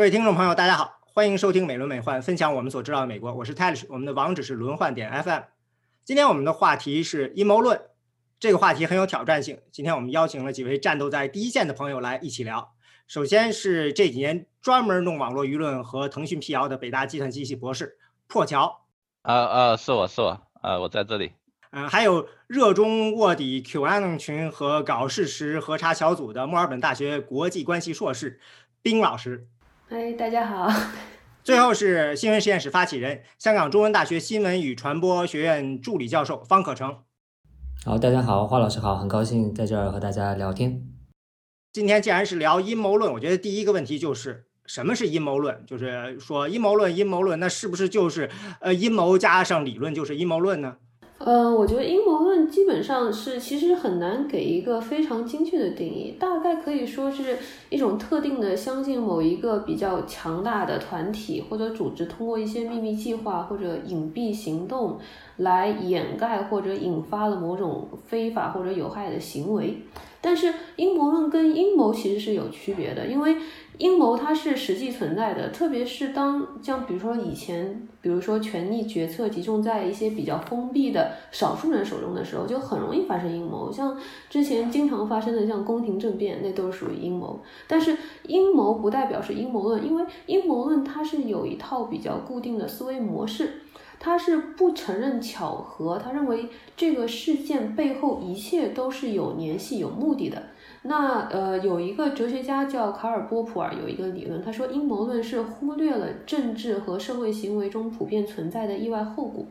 各位听众朋友，大家好，欢迎收听美轮美奂，分享我们所知道的美国。我是 Tash，我们的网址是轮换点 FM。今天我们的话题是阴谋论，这个话题很有挑战性。今天我们邀请了几位战斗在第一线的朋友来一起聊。首先是这几年专门弄网络舆论和腾讯辟谣的北大计算机系博士破桥。啊啊，是我是我，啊，我在这里。嗯，还有热衷卧底 QAnon 群和搞事实核查小组的墨尔本大学国际关系硕士冰老师。哎，大家好。最后是新闻实验室发起人、香港中文大学新闻与传播学院助理教授方可成。好，大家好，华老师好，很高兴在这儿和大家聊天。今天既然是聊阴谋论，我觉得第一个问题就是什么是阴谋论？就是说阴谋论，阴谋论，那是不是就是呃阴谋加上理论就是阴谋论呢？呃，我觉得阴谋论基本上是其实很难给一个非常精确的定义，大概可以说是一种特定的相信某一个比较强大的团体或者组织通过一些秘密计划或者隐蔽行动来掩盖或者引发了某种非法或者有害的行为。但是阴谋论跟阴谋其实是有区别的，因为。阴谋它是实际存在的，特别是当像比如说以前，比如说权力决策集中在一些比较封闭的少数人手中的时候，就很容易发生阴谋。像之前经常发生的像宫廷政变，那都是属于阴谋。但是阴谋不代表是阴谋论，因为阴谋论它是有一套比较固定的思维模式，它是不承认巧合，他认为这个事件背后一切都是有联系、有目的的。那呃，有一个哲学家叫卡尔波普尔，有一个理论，他说阴谋论是忽略了政治和社会行为中普遍存在的意外后果。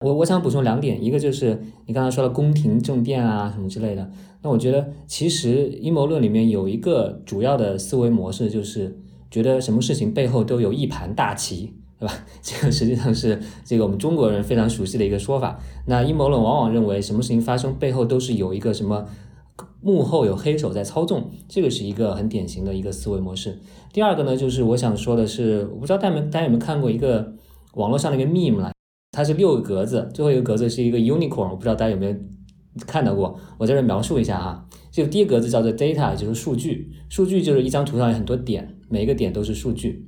我我想补充两点，一个就是你刚才说的宫廷政变啊什么之类的。那我觉得其实阴谋论里面有一个主要的思维模式，就是觉得什么事情背后都有一盘大棋，对吧？这个实际上是这个我们中国人非常熟悉的一个说法。那阴谋论往往认为什么事情发生背后都是有一个什么。幕后有黑手在操纵，这个是一个很典型的一个思维模式。第二个呢，就是我想说的是，我不知道大家大家有没有看过一个网络上的一个 meme 啦，它是六个格子，最后一个格子是一个 unicorn，我不知道大家有没有看到过。我在这描述一下哈，就第一格子叫做 data，就是数据，数据就是一张图上有很多点，每一个点都是数据。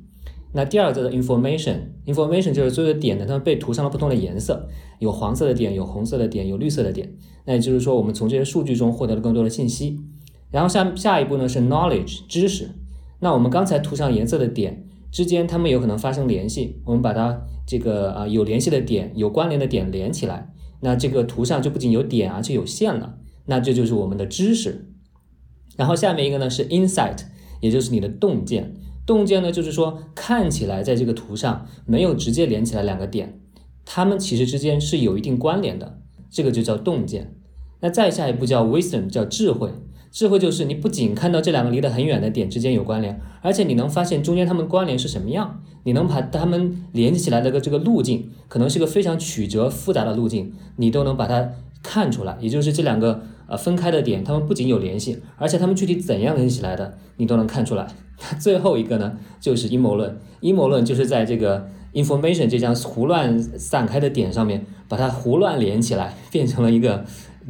那第二个叫做 information，information 就是所有的点呢，它们被涂上了不同的颜色，有黄色的点，有红色的点，有绿色的点。那也就是说，我们从这些数据中获得了更多的信息。然后下下一步呢是 knowledge 知识。那我们刚才涂上颜色的点之间，它们有可能发生联系。我们把它这个啊有联系的点、有关联的点连起来，那这个图上就不仅有点，而且有线了。那这就是我们的知识。然后下面一个呢是 insight，也就是你的洞见。洞见呢就是说看起来在这个图上没有直接连起来两个点，它们其实之间是有一定关联的。这个就叫洞见，那再下一步叫 wisdom，叫智慧。智慧就是你不仅看到这两个离得很远的点之间有关联，而且你能发现中间它们关联是什么样。你能把它们连接起来的个这个路径，可能是个非常曲折复杂的路径，你都能把它看出来。也就是这两个呃分开的点，它们不仅有联系，而且它们具体怎样连起来的，你都能看出来。最后一个呢，就是阴谋论。阴谋论就是在这个。information 这张胡乱散开的点上面，把它胡乱连起来，变成了一个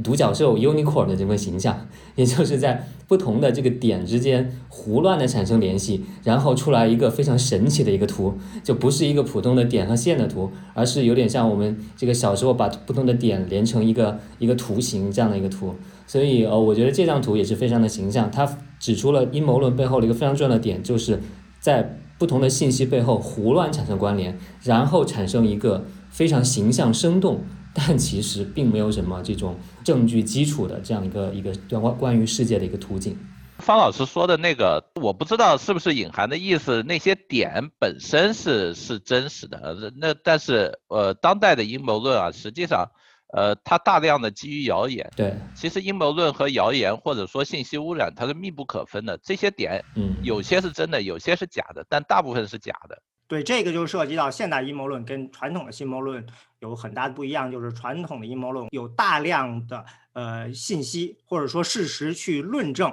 独角兽 unicorn 的这个形象，也就是在不同的这个点之间胡乱的产生联系，然后出来一个非常神奇的一个图，就不是一个普通的点和线的图，而是有点像我们这个小时候把不同的点连成一个一个图形这样的一个图。所以呃，我觉得这张图也是非常的形象，它指出了阴谋论背后的一个非常重要的点，就是在。不同的信息背后胡乱产生关联，然后产生一个非常形象生动，但其实并没有什么这种证据基础的这样一个一个关关于世界的一个图景。方老师说的那个，我不知道是不是隐含的意思，那些点本身是是真实的，那但是呃，当代的阴谋论啊，实际上。呃，它大量的基于谣言。对，其实阴谋论和谣言或者说信息污染，它是密不可分的。这些点，嗯，有些是真的，有些是假的，但大部分是假的。对，这个就涉及到现代阴谋论跟传统的阴谋论有很大的不一样，就是传统的阴谋论有大量的呃信息或者说事实去论证，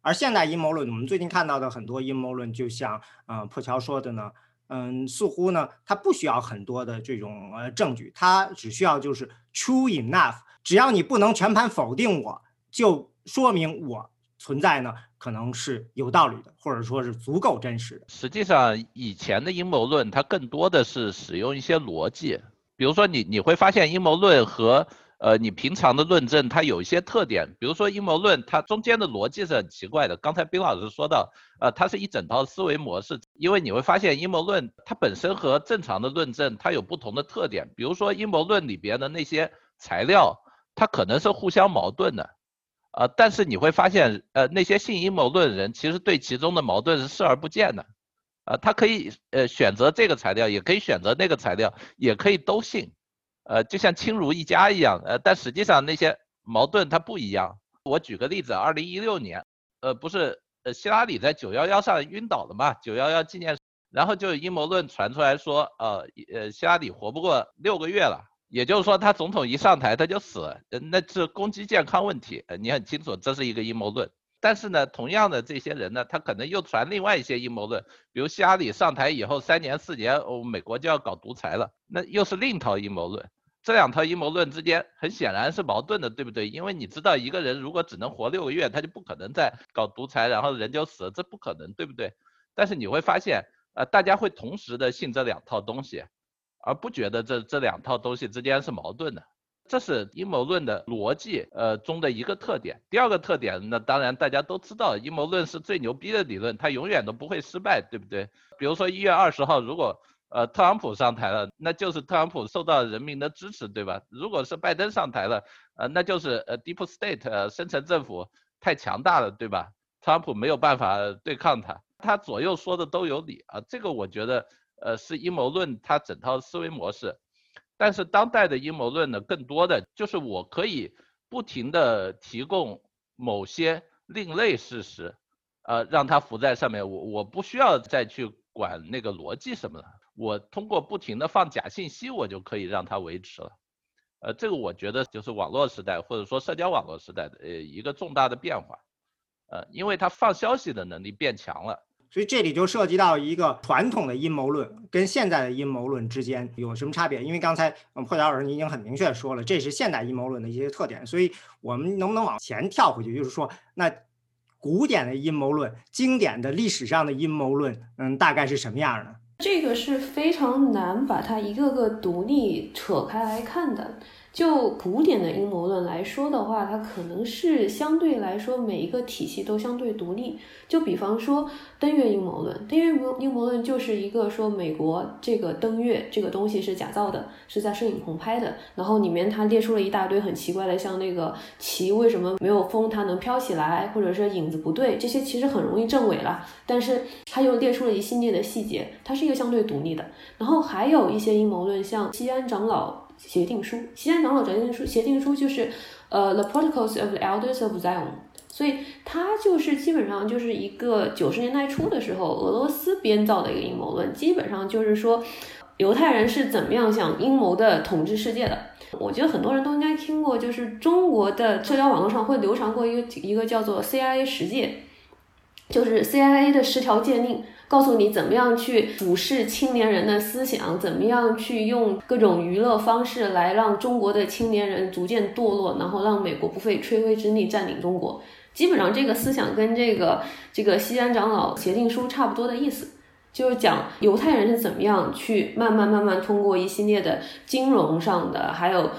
而现代阴谋论，我们最近看到的很多阴谋论，就像呃破桥说的呢。嗯，似乎呢，它不需要很多的这种呃证据，它只需要就是 true enough，只要你不能全盘否定我，就说明我存在呢，可能是有道理的，或者说是足够真实的。实际上，以前的阴谋论它更多的是使用一些逻辑，比如说你你会发现阴谋论和呃你平常的论证它有一些特点，比如说阴谋论它中间的逻辑是很奇怪的。刚才冰老师说到，呃，它是一整套思维模式，因为你会发现阴谋论它本身和正常的论证它有不同的特点，比如说阴谋论里边的那些材料，它可能是互相矛盾的。呃，但是你会发现，呃，那些信阴谋论人其实对其中的矛盾是视而不见的，呃，他可以呃选择这个材料，也可以选择那个材料，也可以都信，呃，就像亲如一家一样，呃，但实际上那些矛盾它不一样。我举个例子，二零一六年，呃，不是，呃，希拉里在九幺幺上晕倒了嘛？九幺幺纪念，然后就阴谋论传出来说，呃，呃，希拉里活不过六个月了。也就是说，他总统一上台他就死了，那是攻击健康问题，呃，你很清楚这是一个阴谋论。但是呢，同样的这些人呢，他可能又传另外一些阴谋论，比如希拉里上台以后三年四年，哦，美国就要搞独裁了，那又是另一套阴谋论。这两套阴谋论之间很显然是矛盾的，对不对？因为你知道一个人如果只能活六个月，他就不可能再搞独裁，然后人就死了，这不可能，对不对？但是你会发现，呃，大家会同时的信这两套东西。而不觉得这这两套东西之间是矛盾的，这是阴谋论的逻辑呃中的一个特点。第二个特点，那当然大家都知道，阴谋论是最牛逼的理论，它永远都不会失败，对不对？比如说一月二十号，如果呃特朗普上台了，那就是特朗普受到人民的支持，对吧？如果是拜登上台了，呃那就是呃 Deep State 呃深层政府太强大了，对吧？特朗普没有办法对抗他，他左右说的都有理啊，这个我觉得。呃，是阴谋论它整套思维模式，但是当代的阴谋论呢，更多的就是我可以不停的提供某些另类事实，呃，让它浮在上面，我我不需要再去管那个逻辑什么的，我通过不停的放假信息，我就可以让它维持了，呃，这个我觉得就是网络时代或者说社交网络时代的呃一个重大的变化，呃，因为它放消息的能力变强了。所以这里就涉及到一个传统的阴谋论跟现在的阴谋论之间有什么差别？因为刚才嗯破晓老师已经很明确说了，这是现代阴谋论的一些特点。所以我们能不能往前跳回去？就是说，那古典的阴谋论、经典的历史上的阴谋论，嗯，大概是什么样的？这个是非常难把它一个个独立扯开来看的。就古典的阴谋论来说的话，它可能是相对来说每一个体系都相对独立。就比方说登月阴谋论，登月阴谋论就是一个说美国这个登月这个东西是假造的，是在摄影棚拍的。然后里面它列出了一大堆很奇怪的，像那个旗为什么没有风它能飘起来，或者是影子不对，这些其实很容易证伪了。但是它又列出了一系列的细节，它是一个相对独立的。然后还有一些阴谋论，像西安长老。协定书，西安长老协定书，协定书就是，呃，The Protocols of the Elders of Zion，所以它就是基本上就是一个九十年代初的时候俄罗斯编造的一个阴谋论，基本上就是说犹太人是怎么样想阴谋的统治世界的。我觉得很多人都应该听过，就是中国的社交网络上会流传过一个一个叫做 CIA 十戒，就是 CIA 的十条诫令。告诉你怎么样去俯视青年人的思想，怎么样去用各种娱乐方式来让中国的青年人逐渐堕落，然后让美国不费吹灰之力占领中国。基本上这个思想跟这个这个西安长老协定书差不多的意思，就是讲犹太人是怎么样去慢慢慢慢通过一系列的金融上的，还有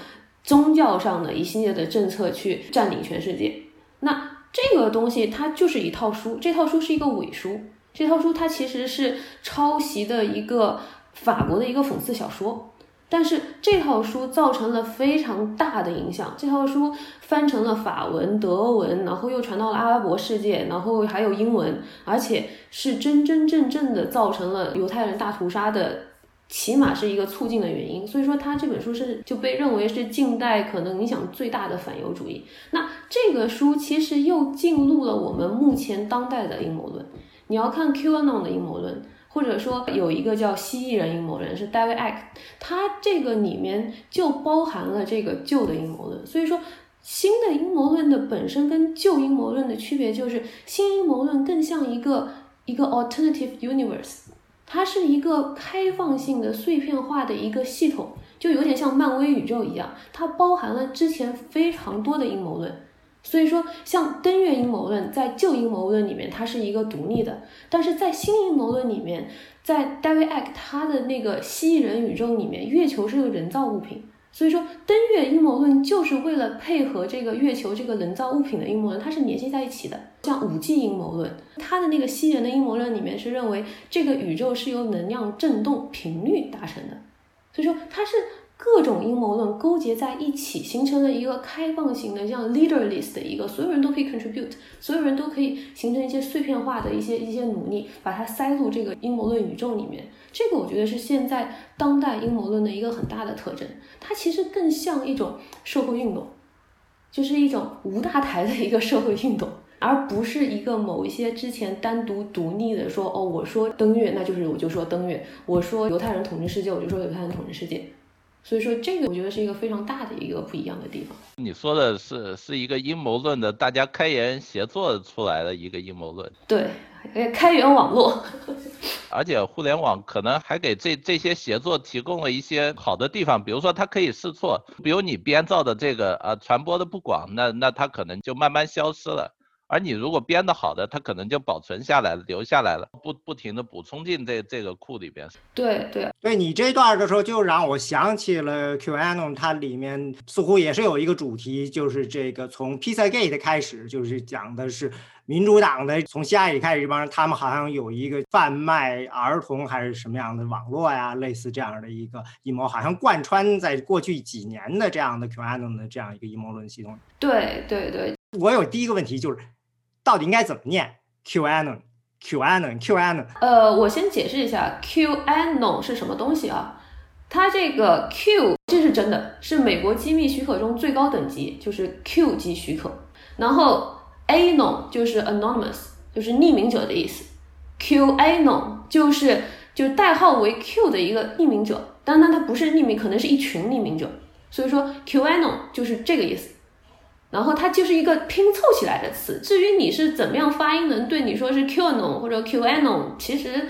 宗教上的一系列的政策去占领全世界。那这个东西它就是一套书，这套书是一个伪书。这套书它其实是抄袭的一个法国的一个讽刺小说，但是这套书造成了非常大的影响。这套书翻成了法文、德文，然后又传到了阿拉伯世界，然后还有英文，而且是真真正正的造成了犹太人大屠杀的，起码是一个促进的原因。所以说，他这本书是就被认为是近代可能影响最大的反犹主义。那这个书其实又进入了我们目前当代的阴谋论。你要看 QAnon 的阴谋论，或者说有一个叫蜥蜴人阴谋论，是 David Icke，他这个里面就包含了这个旧的阴谋论。所以说，新的阴谋论的本身跟旧阴谋论的区别就是，新阴谋论更像一个一个 alternative universe，它是一个开放性的碎片化的一个系统，就有点像漫威宇宙一样，它包含了之前非常多的阴谋论。所以说，像登月阴谋论在旧阴谋论里面，它是一个独立的；但是在新阴谋论里面，在 David Icke 他的那个蜥蜴人宇宙里面，月球是个人造物品。所以说，登月阴谋论就是为了配合这个月球这个人造物品的阴谋论，它是联系在一起的。像五 G 阴谋论，它的那个蜥蜴人的阴谋论里面是认为这个宇宙是由能量振动频率达成的。所以说，它是。各种阴谋论勾结在一起，形成了一个开放型的，像 leaderless 的一个，所有人都可以 contribute，所有人都可以形成一些碎片化的一些一些努力，把它塞入这个阴谋论宇宙里面。这个我觉得是现在当代阴谋论的一个很大的特征。它其实更像一种社会运动，就是一种无大台的一个社会运动，而不是一个某一些之前单独独立的说，哦，我说登月，那就是我就说登月；我说犹太人统治世界，我就说犹太人统治世界。所以说，这个我觉得是一个非常大的一个不一样的地方。你说的是是一个阴谋论的，大家开源协作出来的一个阴谋论。对，开源网络。而且互联网可能还给这这些协作提供了一些好的地方，比如说它可以试错，比如你编造的这个呃传播的不广，那那它可能就慢慢消失了。而你如果编的好的，它可能就保存下来了，留下来了，不不停的补充进这这个库里边。对对对，你这段的时候就让我想起了 QAnon，它里面似乎也是有一个主题，就是这个从 Pizza Gate 开始，就是讲的是民主党的从希拉里开始这帮人，他们好像有一个贩卖儿童还是什么样的网络呀，类似这样的一个阴谋，好像贯穿在过去几年的这样的 QAnon 的这样一个阴谋论系统。对对对，我有第一个问题就是。到底应该怎么念？QAnon，QAnon，QAnon。呃，我先解释一下，QAnon 是什么东西啊？它这个 Q 这是真的，是美国机密许可中最高等级，就是 Q 级许可。然后 Anon 就是 anonymous，就是匿名者的意思。QAnon 就是就代号为 Q 的一个匿名者，当然它不是匿名，可能是一群匿名者。所以说 QAnon 就是这个意思。然后它就是一个拼凑起来的词，至于你是怎么样发音，能对你说是 QAnon 或者 QAnon，其实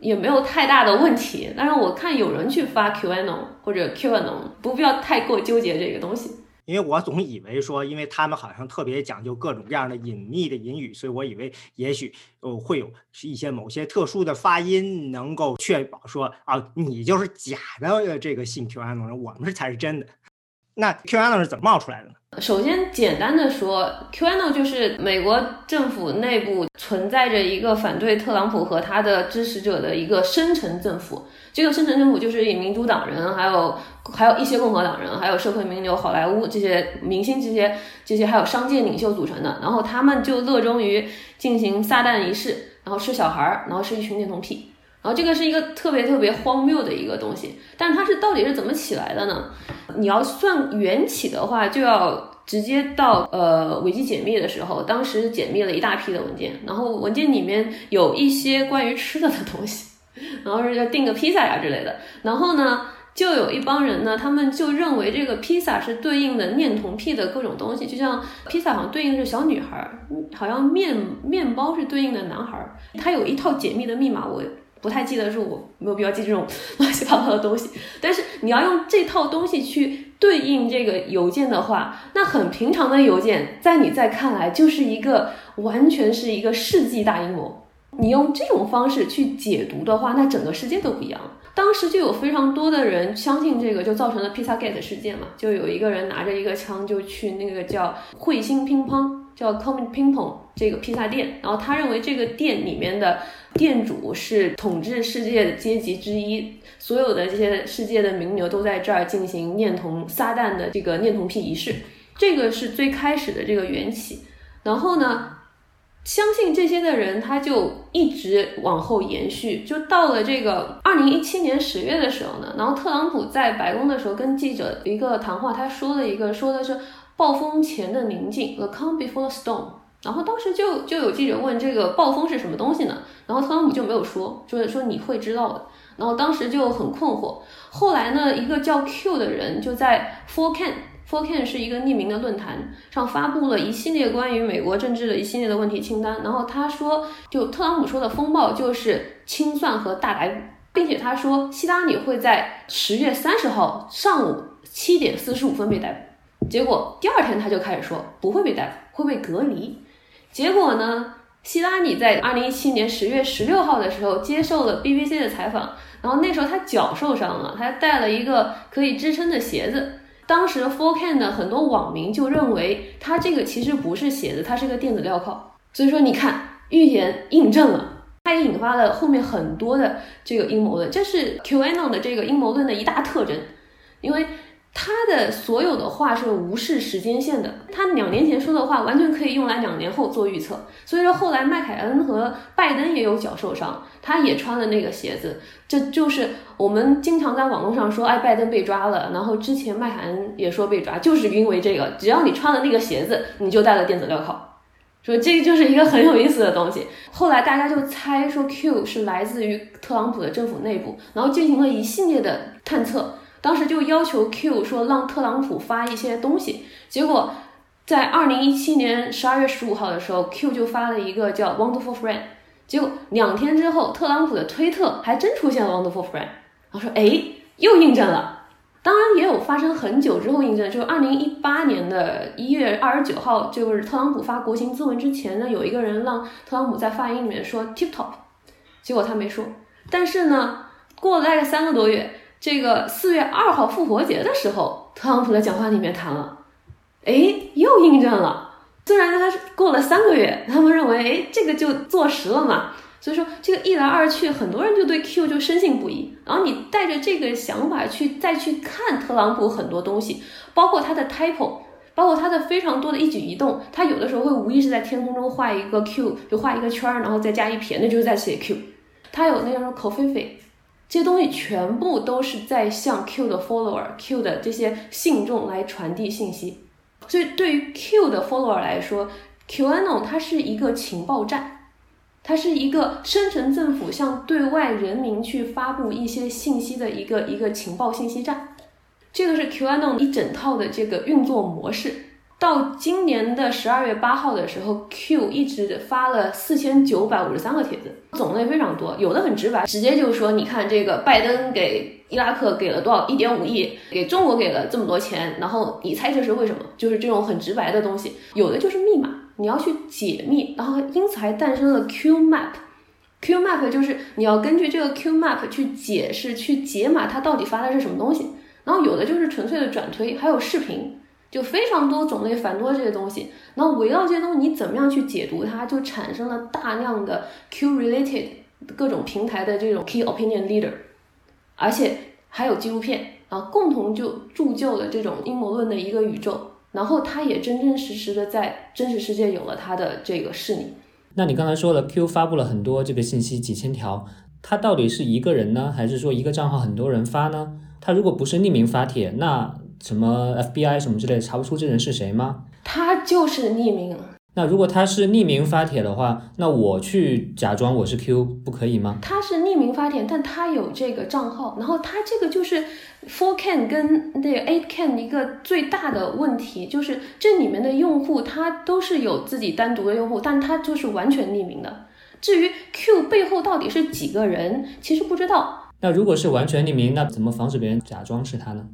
也没有太大的问题。但是我看有人去发 QAnon 或者 QAnon，不必要太过纠结这个东西。因为我总以为说，因为他们好像特别讲究各种各样的隐秘的隐语，所以我以为也许呃会有一些某些特殊的发音能够确保说啊，你就是假的这个信 QAnon，我们才是真的。那 QAnon 是怎么冒出来的呢？首先，简单的说，QAnon 就是美国政府内部存在着一个反对特朗普和他的支持者的一个深层政府。这个深层政府就是以民主党人，还有还有一些共和党人，还有社会名流、好莱坞这些明星、这些这些还有商界领袖组成的。然后他们就热衷于进行撒旦仪式，然后吃小孩儿，然后是一群恋童癖。然后这个是一个特别特别荒谬的一个东西，但它是到底是怎么起来的呢？你要算缘起的话，就要直接到呃维基解密的时候，当时解密了一大批的文件，然后文件里面有一些关于吃的的东西，然后是要订个披萨呀之类的，然后呢，就有一帮人呢，他们就认为这个披萨是对应的念童癖的各种东西，就像披萨好像对应的是小女孩，好像面面包是对应的男孩，他有一套解密的密码，我。不太记得是我没有必要记这种 乱七八糟的东西，但是你要用这套东西去对应这个邮件的话，那很平常的邮件，在你在看来就是一个完全是一个世纪大阴谋。你用这种方式去解读的话，那整个世界都不一样。当时就有非常多的人相信这个，就造成了披萨 gate 事件嘛。就有一个人拿着一个枪就去那个叫彗星乒乓，叫 Comet Ping Pong 这个披萨店，然后他认为这个店里面的。店主是统治世界的阶级之一，所有的这些世界的名流都在这儿进行念童撒旦的这个念童癖仪式，这个是最开始的这个缘起。然后呢，相信这些的人他就一直往后延续，就到了这个二零一七年十月的时候呢，然后特朗普在白宫的时候跟记者一个谈话，他说了一个说的是暴风前的宁静，the calm before the storm。然后当时就就有记者问这个暴风是什么东西呢？然后特朗普就没有说，就是说你会知道的。然后当时就很困惑。后来呢，一个叫 Q 的人就在 4can，4can 是一个匿名的论坛上发布了一系列关于美国政治的一系列的问题清单。然后他说，就特朗普说的风暴就是清算和大逮捕，并且他说希拉里会在十月三十号上午七点四十五分被逮捕。结果第二天他就开始说不会被逮捕，会被隔离。结果呢，希拉里在二零一七年十月十六号的时候接受了 BBC 的采访，然后那时候他脚受伤了，他带了一个可以支撑的鞋子。当时 4Can 的很多网民就认为他这个其实不是鞋子，它是个电子镣铐。所以说，你看预言印证了。它也引发了后面很多的这个阴谋论，这是 QAnon 的这个阴谋论的一大特征，因为他的所有的话是无视时间线的，他两年前说的话完全可以用来两年后做预测。所以说后来麦凯恩和拜登也有脚受伤，他也穿了那个鞋子，这就是我们经常在网络上说，哎，拜登被抓了，然后之前麦凯恩也说被抓，就是因为这个，只要你穿了那个鞋子，你就戴了电子镣铐。说这个就是一个很有意思的东西。后来大家就猜说 Q 是来自于特朗普的政府内部，然后进行了一系列的探测。当时就要求 Q 说让特朗普发一些东西。结果在二零一七年十二月十五号的时候，Q 就发了一个叫 Wonderful Friend。结果两天之后，特朗普的推特还真出现了 Wonderful Friend。然后说，哎，又印证了。当然也有发生很久之后印证，就是二零一八年的一月二十九号，就是特朗普发国情咨文之前呢，有一个人让特朗普在发音里面说 tip top，结果他没说。但是呢，过了大概三个多月，这个四月二号复活节的时候，特朗普的讲话里面谈了，哎，又印证了。虽然他是过了三个月，他们认为，哎，这个就坐实了嘛。所以说这个一来二去，很多人就对 Q 就深信不疑。然后你带着这个想法去再去看特朗普很多东西，包括他的 type，包括他的非常多的一举一动，他有的时候会无意识在天空中画一个 Q，就画一个圈儿，然后再加一撇，那就是在写 Q。他有那种口飞飞，这些东西全部都是在向 Q 的 follower、Q 的这些信众来传递信息。所以对于 Q 的 follower 来说，QAnon 它是一个情报站。它是一个深层政府向对外人民去发布一些信息的一个一个情报信息站，这个是 QAnon 一整套的这个运作模式。到今年的十二月八号的时候，Q 一直发了四千九百五十三个帖子，种类非常多，有的很直白，直接就说，你看这个拜登给伊拉克给了多少一点五亿，给中国给了这么多钱，然后你猜这是为什么？就是这种很直白的东西，有的就是密码。你要去解密，然后因此还诞生了 Q Map。Q Map 就是你要根据这个 Q Map 去解释、去解码它到底发的是什么东西。然后有的就是纯粹的转推，还有视频，就非常多种类繁多这些东西。然后围绕这些东西，你怎么样去解读它，就产生了大量的 Q related 各种平台的这种 Key Opinion Leader，而且还有纪录片，啊共同就铸就了这种阴谋论的一个宇宙。然后他也真真实实的在真实世界有了他的这个势力。那你刚才说了，Q 发布了很多这个信息，几千条，他到底是一个人呢，还是说一个账号很多人发呢？他如果不是匿名发帖，那什么 FBI 什么之类的查不出这人是谁吗？他就是匿名。那如果他是匿名发帖的话，那我去假装我是 Q 不可以吗？他是匿名发帖，但他有这个账号，然后他这个就是 Four Can 跟那个 Eight Can 一个最大的问题，就是这里面的用户他都是有自己单独的用户，但他就是完全匿名的。至于 Q 背后到底是几个人，其实不知道。那如果是完全匿名，那怎么防止别人假装是他呢？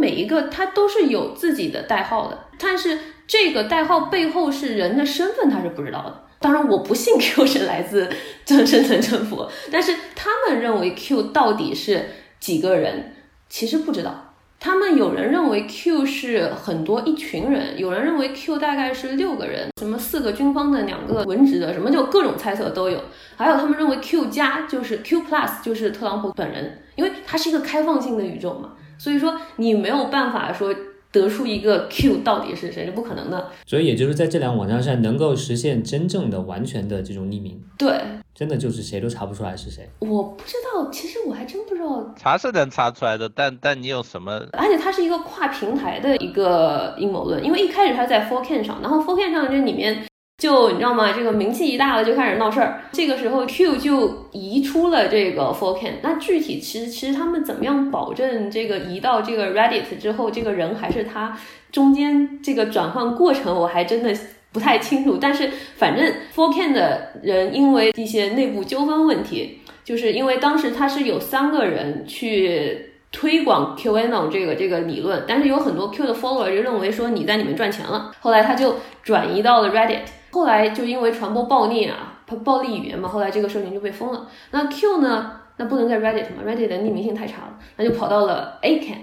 每一个他都是有自己的代号的，但是。这个代号背后是人的身份，他是不知道的。当然，我不信 Q 是来自真深层政府，但是他们认为 Q 到底是几个人，其实不知道。他们有人认为 Q 是很多一群人，有人认为 Q 大概是六个人，什么四个军方的，两个文职的，什么就各种猜测都有。还有他们认为 Q 加就是 Q Plus 就是特朗普本人，因为它是一个开放性的宇宙嘛，所以说你没有办法说。得出一个 Q 到底是谁是不可能的，所以也就是在这两个网站上能够实现真正的完全的这种匿名。对，真的就是谁都查不出来是谁。我不知道，其实我还真不知道。查是能查出来的，但但你有什么？而且它是一个跨平台的一个阴谋论，因为一开始它在 f o r c a n 上，然后 f o r c a n 上这里面。就你知道吗？这个名气一大了，就开始闹事儿。这个时候，Q 就移出了这个 f o r c a n。那具体其实其实他们怎么样保证这个移到这个 Reddit 之后，这个人还是他？中间这个转换过程我还真的不太清楚。但是反正 f o r c a n 的人因为一些内部纠纷问题，就是因为当时他是有三个人去。推广 QAnon 这个这个理论，但是有很多 Q 的 follower 就认为说你在里面赚钱了，后来他就转移到了 Reddit，后来就因为传播暴力啊，暴力语言嘛，后来这个社群就被封了。那 Q 呢，那不能在 Reddit 嘛，Reddit 的匿名性太差了，那就跑到了 Acan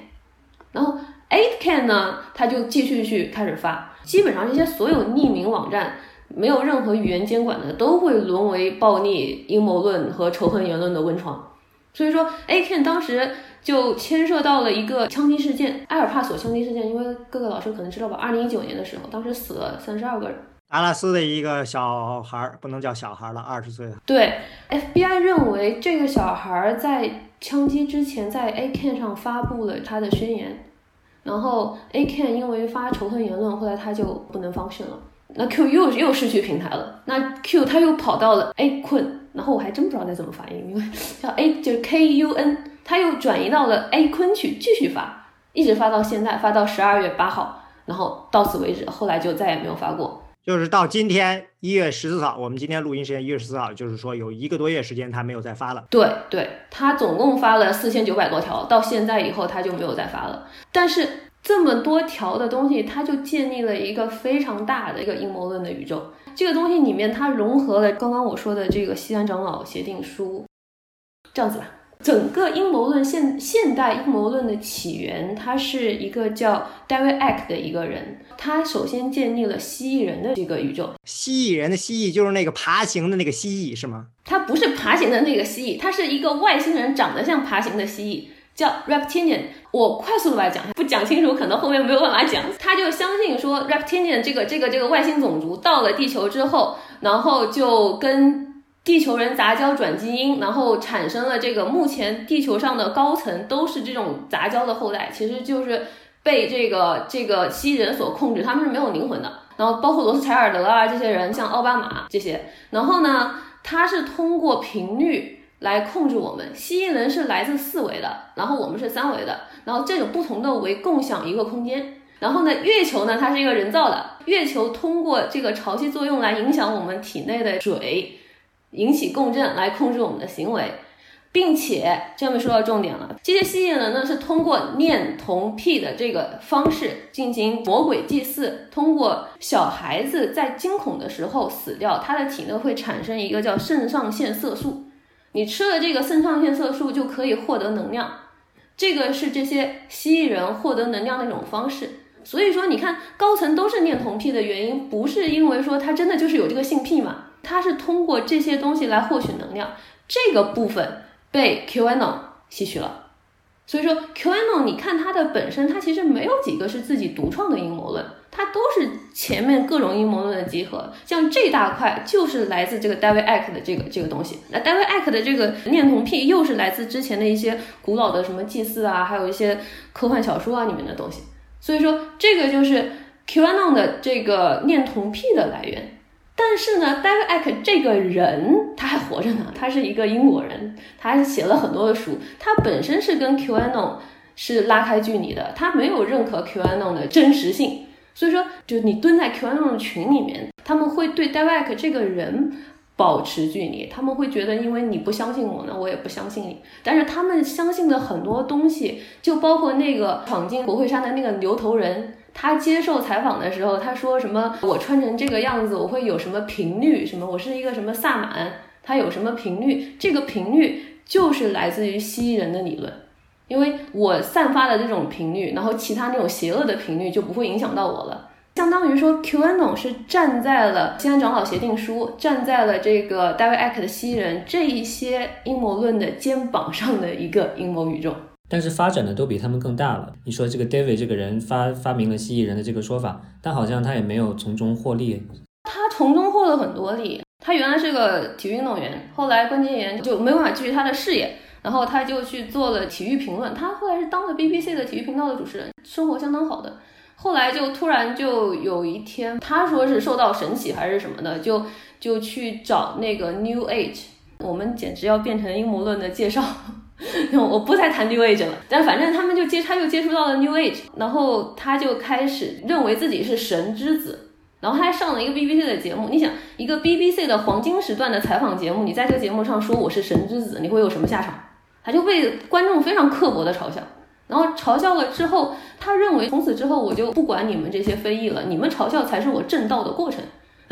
然后 Acan 呢，他就继续去开始发，基本上这些所有匿名网站。没有任何语言监管的，都会沦为暴力阴谋论和仇恨言论的温床。所以说，A Ken 当时就牵涉到了一个枪击事件，埃尔帕索枪击事件。因为各个老师可能知道吧，二零一九年的时候，当时死了三十二个人。阿拉斯的一个小孩儿，不能叫小孩了，二十岁。对，FBI 认为这个小孩在枪击之前在 A Ken 上发布了他的宣言，然后 A Ken 因为发仇恨言论，后来他就不能方顺了。那 Q 又又失去平台了，那 Q 他又跑到了 A 困，然后我还真不知道该怎么反应，因为叫 A 就是 K U N，他又转移到了 A 坤去继续发，一直发到现在，发到十二月八号，然后到此为止，后来就再也没有发过。就是到今天一月十四号，我们今天录音时间一月十四号，就是说有一个多月时间他没有再发了。对对，他总共发了四千九百多条，到现在以后他就没有再发了，但是。这么多条的东西，它就建立了一个非常大的一个阴谋论的宇宙。这个东西里面，它融合了刚刚我说的这个西安长老协定书。这样子吧，整个阴谋论现现代阴谋论的起源，它是一个叫 David Icke 的一个人，他首先建立了蜥蜴人的这个宇宙。蜥蜴人的蜥蜴就是那个爬行的那个蜥蜴是吗？它不是爬行的那个蜥蜴，它是一个外星人长得像爬行的蜥蜴。叫 reptilian，我快速的来讲一下，不讲清楚可能后面没有办法讲。他就相信说 reptilian 这个这个这个外星种族到了地球之后，然后就跟地球人杂交转基因，然后产生了这个目前地球上的高层都是这种杂交的后代，其实就是被这个这个蜥蜴人所控制，他们是没有灵魂的。然后包括罗斯柴尔德啊这些人，像奥巴马这些，然后呢，他是通过频率。来控制我们，蜥蜴人是来自四维的，然后我们是三维的，然后这种不同的维共享一个空间。然后呢，月球呢，它是一个人造的，月球通过这个潮汐作用来影响我们体内的水，引起共振来控制我们的行为，并且这面说到重点了，这些蜥蜴人呢是通过念童癖的这个方式进行魔鬼祭祀，通过小孩子在惊恐的时候死掉，他的体内会产生一个叫肾上腺色素。你吃了这个肾上腺色素就可以获得能量，这个是这些蜥蜴人获得能量的一种方式。所以说，你看高层都是念童癖的原因，不是因为说他真的就是有这个性癖嘛？他是通过这些东西来获取能量，这个部分被 QAnon 吸取了。所以说，QAnon 你看它的本身，它其实没有几个是自己独创的阴谋论。它都是前面各种阴谋论的集合，像这大块就是来自这个 David Icke 的这个这个东西。那 David Icke 的这个念童癖又是来自之前的一些古老的什么祭祀啊，还有一些科幻小说啊里面的东西。所以说这个就是 QAnon 的这个念童癖的来源。但是呢，David Icke 这个人他还活着呢，他是一个英国人，他还写了很多的书，他本身是跟 QAnon 是拉开距离的，他没有认可 QAnon 的真实性。所以说，就你蹲在 QAnon 群里面，他们会对 David Ack 这个人保持距离，他们会觉得，因为你不相信我呢，我也不相信你。但是他们相信的很多东西，就包括那个闯进国会山的那个牛头人，他接受采访的时候，他说什么？我穿成这个样子，我会有什么频率？什么？我是一个什么萨满？他有什么频率？这个频率就是来自于蜥蜴人的理论。因为我散发的这种频率，然后其他那种邪恶的频率就不会影响到我了。相当于说，QAnon 是站在了西安长老协定书，站在了这个 David Icke 的蜥蜴人这一些阴谋论的肩膀上的一个阴谋宇宙。但是发展的都比他们更大了。你说这个 David 这个人发发明了蜥蜴人的这个说法，但好像他也没有从中获利。他从中获了很多利。他原来是个体育运动员，后来关节炎就没办法继续他的事业。然后他就去做了体育评论，他后来是当了 BBC 的体育频道的主持人，生活相当好的。后来就突然就有一天，他说是受到神启还是什么的，就就去找那个 New Age。我们简直要变成阴谋论的介绍，我不再谈 New Age 了。但反正他们就接，他就接触到了 New Age，然后他就开始认为自己是神之子。然后他还上了一个 BBC 的节目，你想一个 BBC 的黄金时段的采访节目，你在这个节目上说我是神之子，你会有什么下场？他就被观众非常刻薄的嘲笑，然后嘲笑了之后，他认为从此之后我就不管你们这些非议了，你们嘲笑才是我正道的过程。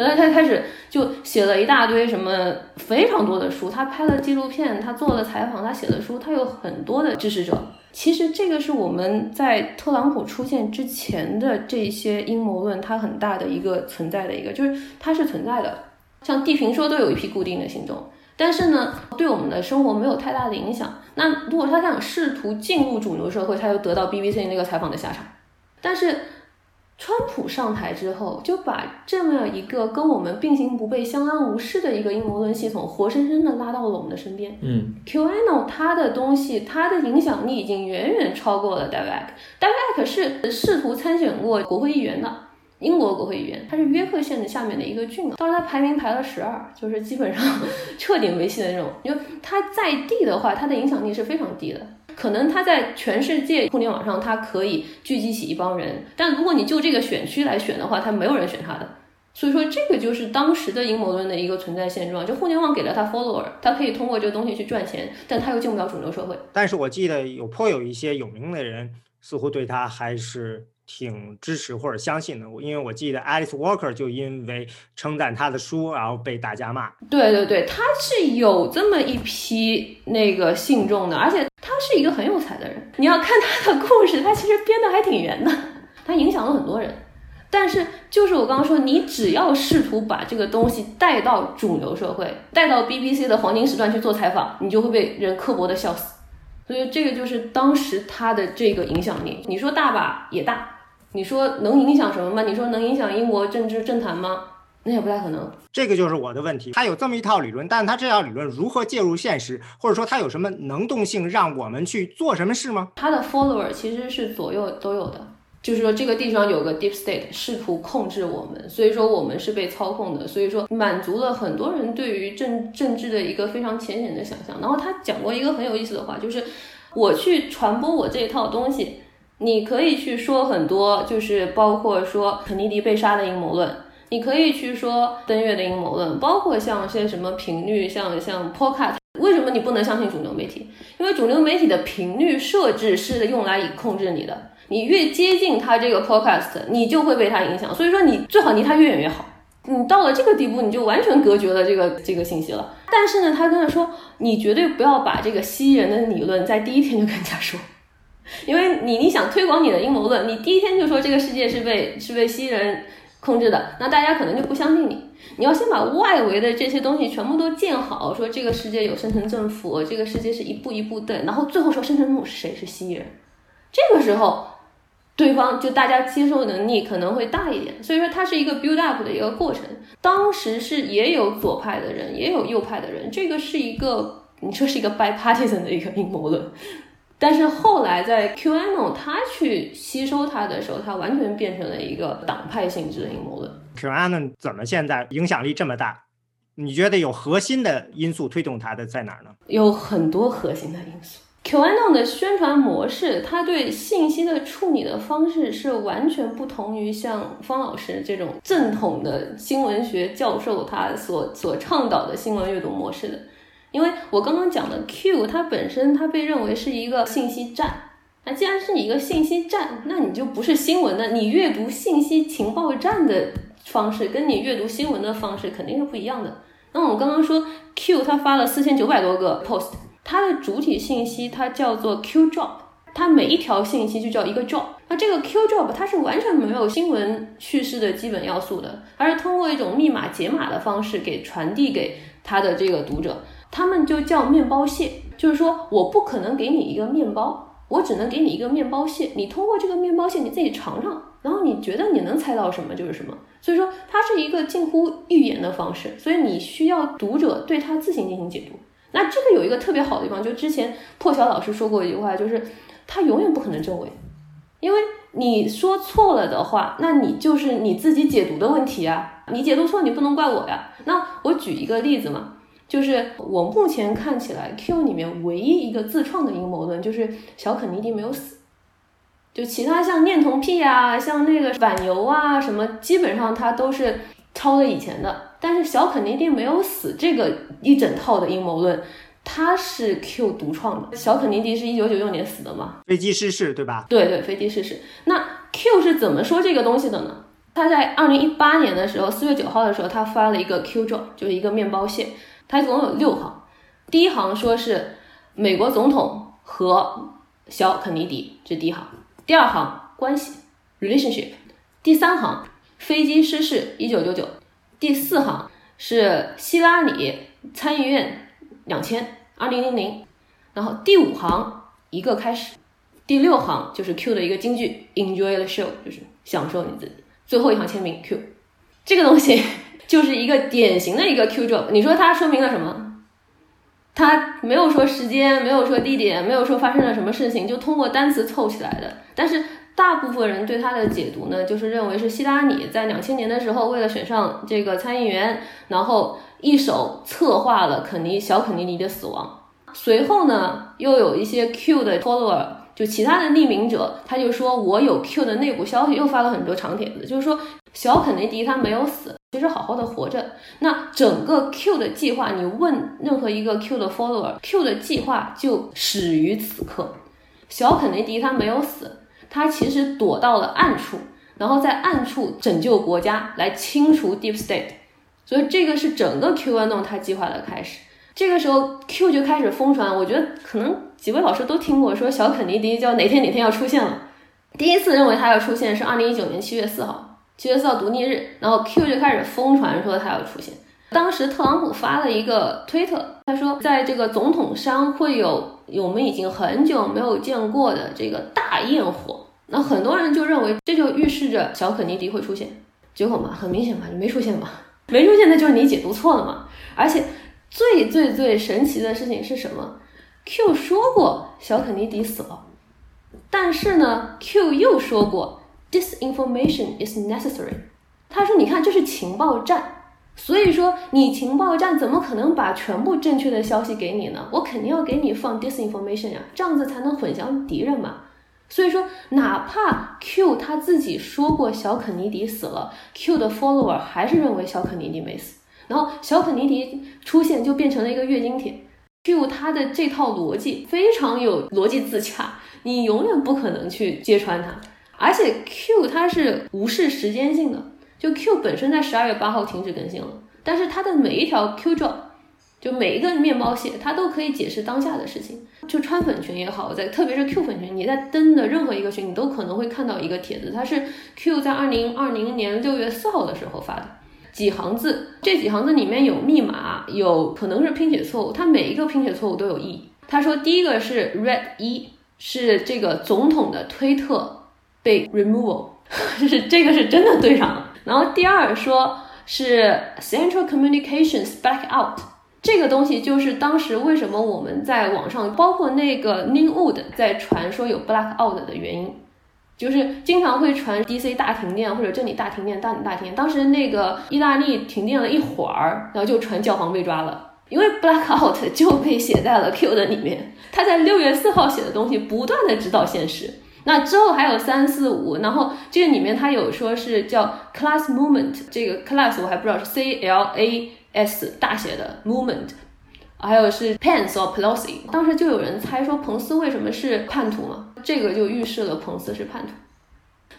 然后他开始就写了一大堆什么非常多的书，他拍了纪录片，他做了采访，他写了书，他有很多的支持者。其实这个是我们在特朗普出现之前的这些阴谋论，它很大的一个存在的一个，就是它是存在的。像地平说都有一批固定的信众，但是呢，对我们的生活没有太大的影响。那如果他想试图进入主流社会，他就得到 BBC 那个采访的下场。但是。川普上台之后，就把这么一个跟我们并行不悖、相安无事的一个阴谋论系统，活生生的拉到了我们的身边。嗯，QAnon 它的东西，它的影响力已经远远超过了 David。David 是试图参选过国会议员的，英国国会议员，他是约克县的下面的一个郡，当时他排名排了十二，就是基本上 彻底没戏的那种。因为他在地的话，他的影响力是非常低的。可能他在全世界互联网上，他可以聚集起一帮人，但如果你就这个选区来选的话，他没有人选他的。所以说，这个就是当时的阴谋论的一个存在现状。就互联网给了他 follower，他可以通过这个东西去赚钱，但他又进不了主流社会。但是我记得有颇有一些有名的人，似乎对他还是。挺支持或者相信的，因为我记得 Alice Walker 就因为称赞他的书，然后被大家骂。对对对，他是有这么一批那个信众的，而且他是一个很有才的人。你要看他的故事，他其实编的还挺圆的，他影响了很多人。但是就是我刚刚说，你只要试图把这个东西带到主流社会，带到 BBC 的黄金时段去做采访，你就会被人刻薄的笑死。所以这个就是当时他的这个影响力，你说大吧也大。你说能影响什么吗？你说能影响英国政治政坛吗？那也不太可能。这个就是我的问题。他有这么一套理论，但是他这套理论如何介入现实，或者说他有什么能动性让我们去做什么事吗？他的 follower 其实是左右都有的，就是说这个地方有个 deep state 试图控制我们，所以说我们是被操控的，所以说满足了很多人对于政政治的一个非常浅显的想象。然后他讲过一个很有意思的话，就是我去传播我这一套东西。你可以去说很多，就是包括说肯尼迪被杀的阴谋论，你可以去说登月的阴谋论，包括像些什么频率，像像 podcast，为什么你不能相信主流媒体？因为主流媒体的频率设置是用来以控制你的，你越接近它这个 podcast，你就会被它影响。所以说你最好离它越远越好。你到了这个地步，你就完全隔绝了这个这个信息了。但是呢，他跟他说，你绝对不要把这个蜥蜴人的理论在第一天就跟人家说。因为你你想推广你的阴谋论，你第一天就说这个世界是被是被西人控制的，那大家可能就不相信你。你要先把外围的这些东西全部都建好，说这个世界有生成政府，这个世界是一步一步的，然后最后说生成政府是谁？是西人。这个时候，对方就大家接受能力可能会大一点。所以说，它是一个 build up 的一个过程。当时是也有左派的人，也有右派的人，这个是一个你说是一个 bipartisan 的一个阴谋论。但是后来在 QAnon 他去吸收它的时候，它完全变成了一个党派性质的阴谋论。QAnon 怎么现在影响力这么大？你觉得有核心的因素推动它的在哪儿呢？有很多核心的因素。QAnon 的宣传模式，它对信息的处理的方式是完全不同于像方老师这种正统的新闻学教授他所所倡导的新闻阅读模式的。因为我刚刚讲的 Q，它本身它被认为是一个信息站。那既然是你一个信息站，那你就不是新闻的。你阅读信息情报站的方式，跟你阅读新闻的方式肯定是不一样的。那我们刚刚说 Q，它发了四千九百多个 post，它的主体信息它叫做 Q drop，它每一条信息就叫一个 drop。那这个 Q drop 它是完全没有新闻叙事的基本要素的，而是通过一种密码解码的方式给传递给它的这个读者。他们就叫面包屑，就是说我不可能给你一个面包，我只能给你一个面包屑。你通过这个面包屑你自己尝尝，然后你觉得你能猜到什么就是什么。所以说它是一个近乎预言的方式，所以你需要读者对它自行进行解读。那这个有一个特别好的地方，就之前破晓老师说过一句话，就是他永远不可能证伪，因为你说错了的话，那你就是你自己解读的问题啊，你解读错你不能怪我呀。那我举一个例子嘛。就是我目前看起来，Q 里面唯一一个自创的阴谋论，就是小肯尼迪没有死。就其他像念童癖啊，像那个反犹啊什么，基本上他都是抄的以前的。但是小肯尼迪没有死这个一整套的阴谋论，他是 Q 独创的。小肯尼迪是一九九六年死的嘛？飞机失事，对吧？对对，飞机失事。那 Q 是怎么说这个东西的呢？他在二零一八年的时候，四月九号的时候，他发了一个 Q drop，就是一个面包屑，它总共有六行。第一行说是美国总统和小肯尼迪，这是第一行。第二行关系 relationship。第三行飞机失事一九九九。第四行是希拉里参议院两千二零零零。然后第五行一个开始。第六行就是 Q 的一个金句 enjoy the show，就是享受你自己。最后一行签名 Q，这个东西就是一个典型的一个 Q drop。你说它说明了什么？它没有说时间，没有说地点，没有说发生了什么事情，就通过单词凑起来的。但是大部分人对它的解读呢，就是认为是希拉里在两千年的时候为了选上这个参议员，然后一手策划了肯尼小肯尼迪的死亡。随后呢，又有一些 Q 的 follower，就其他的匿名者，他就说我有 Q 的内部消息，又发了很多长帖子，就是说小肯尼迪他没有死。其实好好的活着。那整个 Q 的计划，你问任何一个 Q 的 follower，Q 的计划就始于此刻。小肯尼迪他没有死，他其实躲到了暗处，然后在暗处拯救国家，来清除 Deep State。所以这个是整个 Q 运动他计划的开始。这个时候 Q 就开始疯传，我觉得可能几位老师都听过，说小肯尼迪叫哪天哪天要出现了。第一次认为他要出现是二零一九年七月四号。七月四号独立日，然后 Q 就开始疯传说他要出现。当时特朗普发了一个推特，他说在这个总统山会有我们已经很久没有见过的这个大焰火。那很多人就认为这就预示着小肯尼迪会出现。结果嘛，很明显嘛，你没出现嘛，没出现那就是你解读错了嘛。而且最最最神奇的事情是什么？Q 说过小肯尼迪死了，但是呢，Q 又说过。Disinformation is necessary。他说：“你看，这是情报站，所以说你情报站怎么可能把全部正确的消息给你呢？我肯定要给你放 disinformation 呀，这样子才能混淆敌人嘛。所以说，哪怕 Q 他自己说过小肯尼迪死了，Q 的 follower 还是认为小肯尼迪没死。然后小肯尼迪出现就变成了一个月经帖。Q 他的这套逻辑非常有逻辑自洽，你永远不可能去揭穿它。”而且 Q 它是无视时间性的，就 Q 本身在十二月八号停止更新了，但是它的每一条 Q drop，就每一个面包屑，它都可以解释当下的事情。就川粉群也好，在特别是 Q 粉群，你在登的任何一个群，你都可能会看到一个帖子，它是 Q 在二零二零年六月四号的时候发的，几行字，这几行字里面有密码，有可能是拼写错误，它每一个拼写错误都有意义。他说第一个是 red 一，是这个总统的推特。被 removal，就 是这个是真的对上了。然后第二说是 Central Communications blackout，这个东西就是当时为什么我们在网上，包括那个 Newwood 在传说有 blackout 的原因，就是经常会传 DC 大停电或者这里大停电、大里大停电。当时那个意大利停电了一会儿，然后就传教皇被抓了，因为 blackout 就被写在了 Q 的里面。他在六月四号写的东西不断的指导现实。那之后还有三四五，然后这个里面它有说是叫 class moment，这个 class 我还不知道是 C L A S 大写的 movement，还有是 Pence or Pelosi，当时就有人猜说彭斯为什么是叛徒嘛，这个就预示了彭斯是叛徒。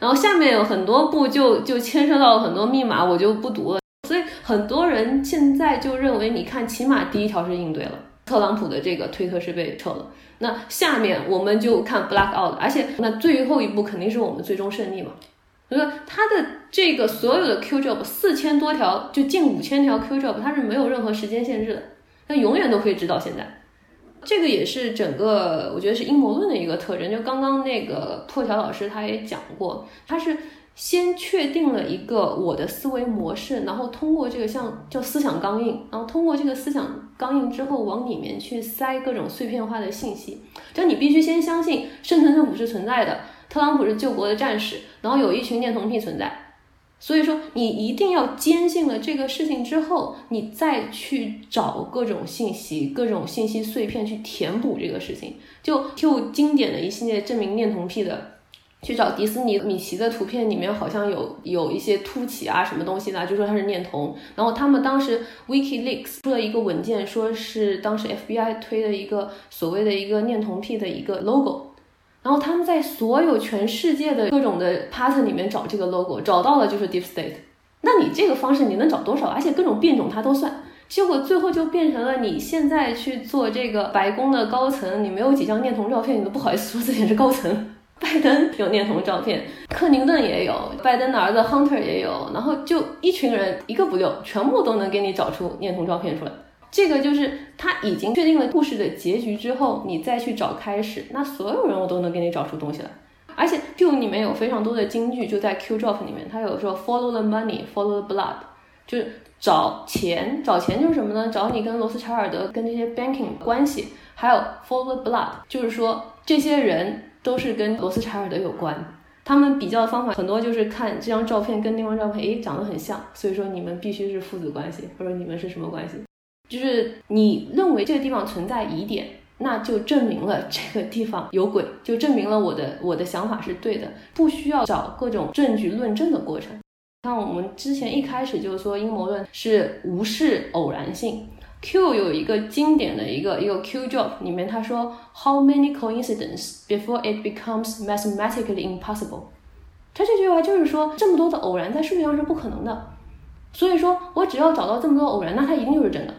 然后下面有很多步就就牵涉到了很多密码，我就不读了。所以很多人现在就认为，你看起码第一条是应对了，特朗普的这个推特是被撤了。那下面我们就看 blackout，而且那最后一步肯定是我们最终胜利嘛。所以说它的这个所有的 Q drop 四千多条，就近五千条 Q drop，它是没有任何时间限制的，它永远都可以直到现在。这个也是整个我觉得是阴谋论的一个特征。就刚刚那个破晓老师他也讲过，他是。先确定了一个我的思维模式，然后通过这个像叫思想钢印，然后通过这个思想钢印之后，往里面去塞各种碎片化的信息。就你必须先相信生存政府是存在的，特朗普是救国的战士，然后有一群恋童癖存在。所以说，你一定要坚信了这个事情之后，你再去找各种信息、各种信息碎片去填补这个事情。就就经典的一系列证明恋童癖的。去找迪斯尼米奇的图片，里面好像有有一些凸起啊，什么东西的，就说它是念童。然后他们当时 WikiLeaks 出了一个文件，说是当时 FBI 推的一个所谓的一个念童癖的一个 logo。然后他们在所有全世界的各种的 pattern 里面找这个 logo，找到了就是 Deep State。那你这个方式你能找多少？而且各种变种它都算。结果最后就变成了你现在去做这个白宫的高层，你没有几张念童照片，你都不好意思说自己是高层。拜登有念童照片，克林顿也有，拜登的儿子 Hunter 也有，然后就一群人一个不留，全部都能给你找出念童照片出来。这个就是他已经确定了故事的结局之后，你再去找开始，那所有人我都能给你找出东西来。而且 Q 里面有非常多的金句，就在 Q Drop 里面，他有说 Follow the money, follow the blood，就是找钱，找钱就是什么呢？找你跟罗斯柴尔德跟这些 banking 关系，还有 Follow the blood，就是说这些人。都是跟罗斯柴尔德有关，他们比较的方法很多，就是看这张照片跟那张照片，诶，长得很像，所以说你们必须是父子关系，或者你们是什么关系？就是你认为这个地方存在疑点，那就证明了这个地方有鬼，就证明了我的我的想法是对的，不需要找各种证据论证的过程。像我们之前一开始就是说阴谋论是无视偶然性。Q 有一个经典的一个一个 Q job 里面，他说 How many coincidences before it becomes mathematically impossible？他这句话就是说这么多的偶然在数学上是不可能的，所以说我只要找到这么多偶然，那它一定就是真的。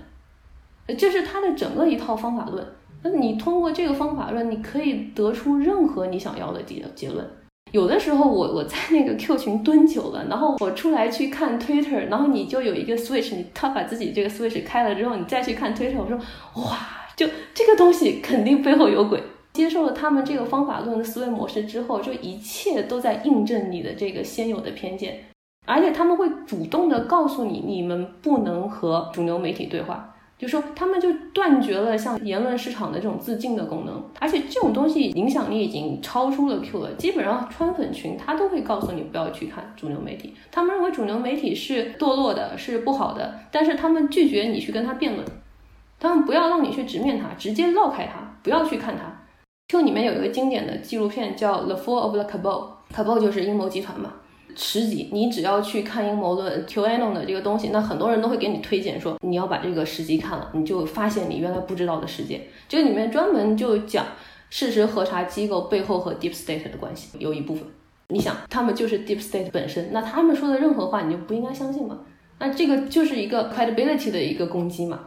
这是他的整个一套方法论。那你通过这个方法论，你可以得出任何你想要的结结论。有的时候我我在那个 Q 群蹲久了，然后我出来去看 Twitter，然后你就有一个 switch，你他把自己这个 switch 开了之后，你再去看 Twitter，我说哇，就这个东西肯定背后有鬼。接受了他们这个方法论的思维模式之后，就一切都在印证你的这个先有的偏见，而且他们会主动的告诉你，你们不能和主流媒体对话。就说他们就断绝了像言论市场的这种自净的功能，而且这种东西影响力已经超出了 Q 了。基本上川粉群他都会告诉你不要去看主流媒体，他们认为主流媒体是堕落的，是不好的，但是他们拒绝你去跟他辩论，他们不要让你去直面他，直接绕开他，不要去看他。Q 里面有一个经典的纪录片叫《The Fall of the Cabal》，Cabal 就是阴谋集团嘛。十集，你只要去看阴谋论 QAnon 的这个东西，那很多人都会给你推荐说你要把这个十集看了，你就发现你原来不知道的世界。这个里面专门就讲事实核查机构背后和 Deep State 的关系，有一部分，你想他们就是 Deep State 本身，那他们说的任何话你就不应该相信吗？那这个就是一个 credibility 的一个攻击嘛。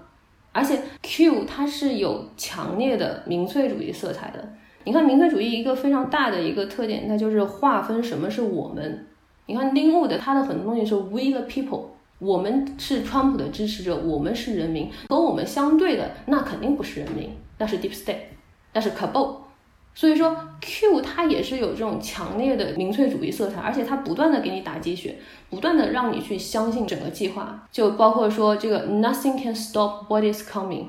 而且 Q 它是有强烈的民粹主义色彩的。你看民粹主义一个非常大的一个特点，那就是划分什么是我们。你看 l i n w o o d 他的很多东西是 We the people，我们是川普的支持者，我们是人民，和我们相对的那肯定不是人民，那是 Deep State，那是 Cabal。所以说 Q 它也是有这种强烈的民粹主义色彩，而且它不断的给你打鸡血，不断的让你去相信整个计划，就包括说这个 Nothing can stop what is coming，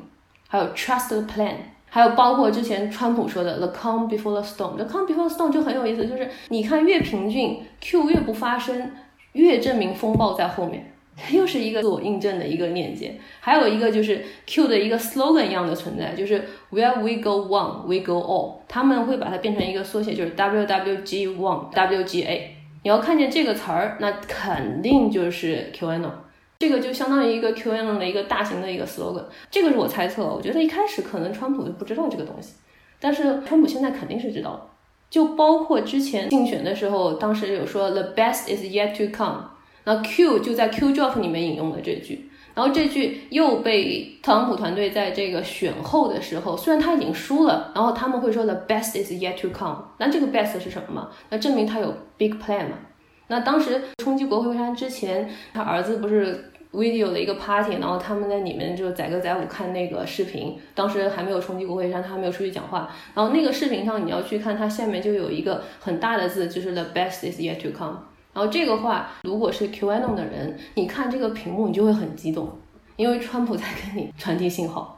还有 Trust the plan。还有包括之前川普说的 “the calm before the storm”，“the calm before the storm” 就很有意思，就是你看越平静，Q 越不发声，越证明风暴在后面，又是一个自我印证的一个链接。还有一个就是 Q 的一个 slogan 一样的存在，就是 “where we go one, we go all”，他们会把它变成一个缩写，就是 “WWG one, WGA”。你要看见这个词儿，那肯定就是 QAnon。这个就相当于一个 Q N 的一个大型的一个 slogan，这个是我猜测。我觉得一开始可能川普就不知道这个东西，但是川普现在肯定是知道了。就包括之前竞选的时候，当时有说 The best is yet to come，那 Q 就在 Q drop 里面引用了这句，然后这句又被特朗普团队在这个选后的时候，虽然他已经输了，然后他们会说 The best is yet to come，那这个 best 是什么嘛？那证明他有 big plan 嘛？那当时冲击国会山之前，他儿子不是 video 的一个 party，然后他们在里面就载歌载舞看那个视频。当时还没有冲击国会山，他还没有出去讲话。然后那个视频上你要去看，它下面就有一个很大的字，就是 the best is yet to come。然后这个话，如果是 QAnon 的人，你看这个屏幕，你就会很激动，因为川普在跟你传递信号。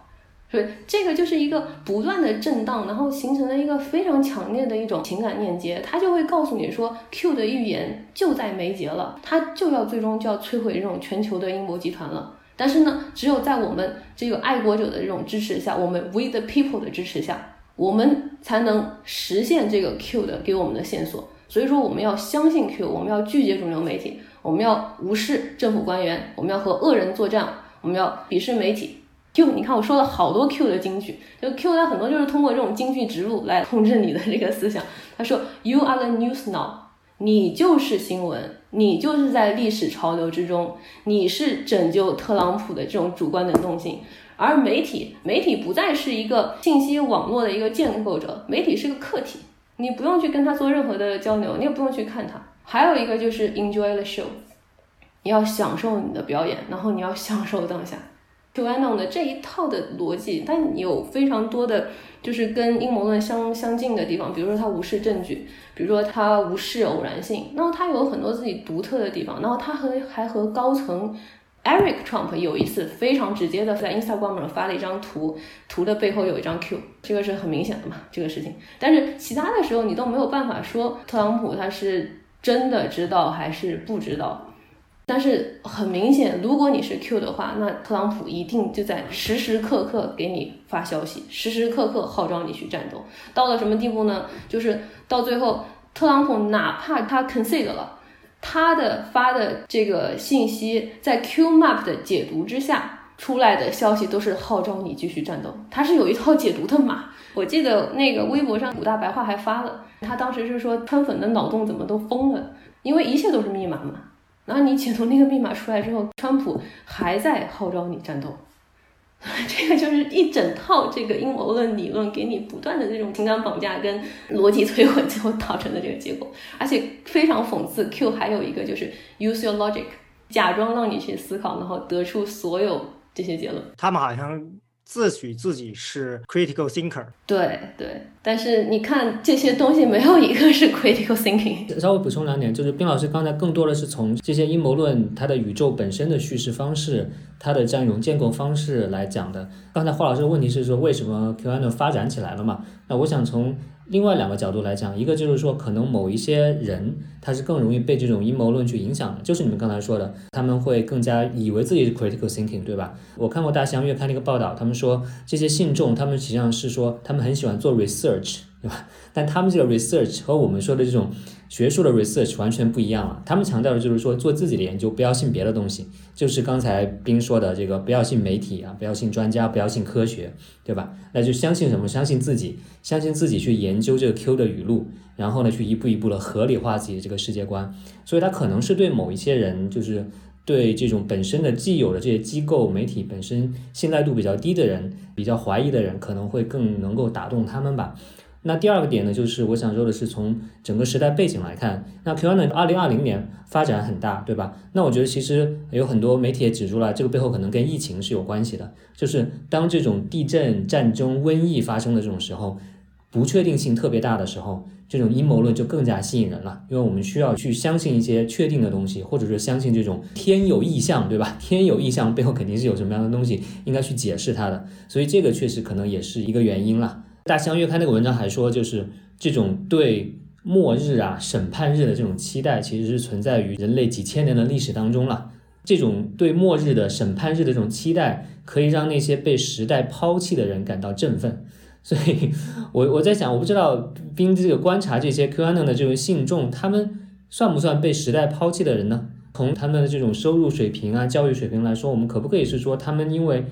所以这个就是一个不断的震荡，然后形成了一个非常强烈的一种情感链接，它就会告诉你说，Q 的预言就在眉睫了，它就要最终就要摧毁这种全球的阴谋集团了。但是呢，只有在我们这个爱国者的这种支持下，我们 We the People 的支持下，我们才能实现这个 Q 的给我们的线索。所以说我们要相信 Q，我们要拒绝主流媒体，我们要无视政府官员，我们要和恶人作战，我们要鄙视媒体。Q，你看我说了好多 Q 的金句，就 Q 它很多就是通过这种金句植入来控制你的这个思想。他说：“You are the news now，你就是新闻，你就是在历史潮流之中，你是拯救特朗普的这种主观能动性。而媒体，媒体不再是一个信息网络的一个建构者，媒体是个客体。”你不用去跟他做任何的交流，你也不用去看他。还有一个就是 enjoy the show，你要享受你的表演，然后你要享受当下。QAnon 的这一套的逻辑，但有非常多的就是跟阴谋论相相近的地方，比如说他无视证据，比如说他无视偶然性，然后他有很多自己独特的地方，然后他和还和高层。Eric Trump 有一次非常直接的在 Instagram 上发了一张图，图的背后有一张 Q，这个是很明显的嘛，这个事情。但是其他的时候你都没有办法说特朗普他是真的知道还是不知道。但是很明显，如果你是 Q 的话，那特朗普一定就在时时刻刻给你发消息，时时刻刻号召你去战斗。到了什么地步呢？就是到最后，特朗普哪怕他 concede 了。他的发的这个信息，在 Q Map 的解读之下出来的消息，都是号召你继续战斗。他是有一套解读的码。我记得那个微博上五大白话还发了，他当时是说川粉的脑洞怎么都疯了，因为一切都是密码嘛。然后你解读那个密码出来之后，川普还在号召你战斗。这个就是一整套这个阴谋论理论，给你不断的这种情感绑架跟逻辑摧毁，最后导成的这个结果。而且非常讽刺，Q 还有一个就是 use your logic，假装让你去思考，然后得出所有这些结论。他们好像。自诩自己是 critical thinker，对对，但是你看这些东西没有一个是 critical thinking。稍微补充两点，就是冰老师刚才更多的是从这些阴谋论它的宇宙本身的叙事方式，它的这样一种建构方式来讲的。刚才华老师的问题是说为什么 QAnon 发展起来了嘛？那我想从。另外两个角度来讲，一个就是说，可能某一些人他是更容易被这种阴谋论去影响的，就是你们刚才说的，他们会更加以为自己是 critical thinking，对吧？我看过《大西洋月刊》的一个报道，他们说这些信众，他们实际上是说他们很喜欢做 research，对吧？但他们这个 research 和我们说的这种。学术的 research 完全不一样了，他们强调的就是说做自己的研究，不要信别的东西，就是刚才斌说的这个，不要信媒体啊，不要信专家，不要信科学，对吧？那就相信什么？相信自己，相信自己去研究这个 Q 的语录，然后呢，去一步一步的合理化自己的这个世界观。所以，他可能是对某一些人，就是对这种本身的既有的这些机构、媒体本身信赖度比较低的人，比较怀疑的人，可能会更能够打动他们吧。那第二个点呢，就是我想说的是，从整个时代背景来看，那 QAnon 二零二零年发展很大，对吧？那我觉得其实有很多媒体也指出了，这个背后可能跟疫情是有关系的。就是当这种地震、战争、瘟疫发生的这种时候，不确定性特别大的时候，这种阴谋论就更加吸引人了，因为我们需要去相信一些确定的东西，或者说相信这种天有异象，对吧？天有异象背后肯定是有什么样的东西应该去解释它的，所以这个确实可能也是一个原因了。大西洋月刊那个文章还说，就是这种对末日啊、审判日的这种期待，其实是存在于人类几千年的历史当中了。这种对末日的审判日的这种期待，可以让那些被时代抛弃的人感到振奋。所以，我我在想，我不知道冰这个观察这些 QAnon 的这种信众，他们算不算被时代抛弃的人呢？从他们的这种收入水平啊、教育水平来说，我们可不可以是说他们因为？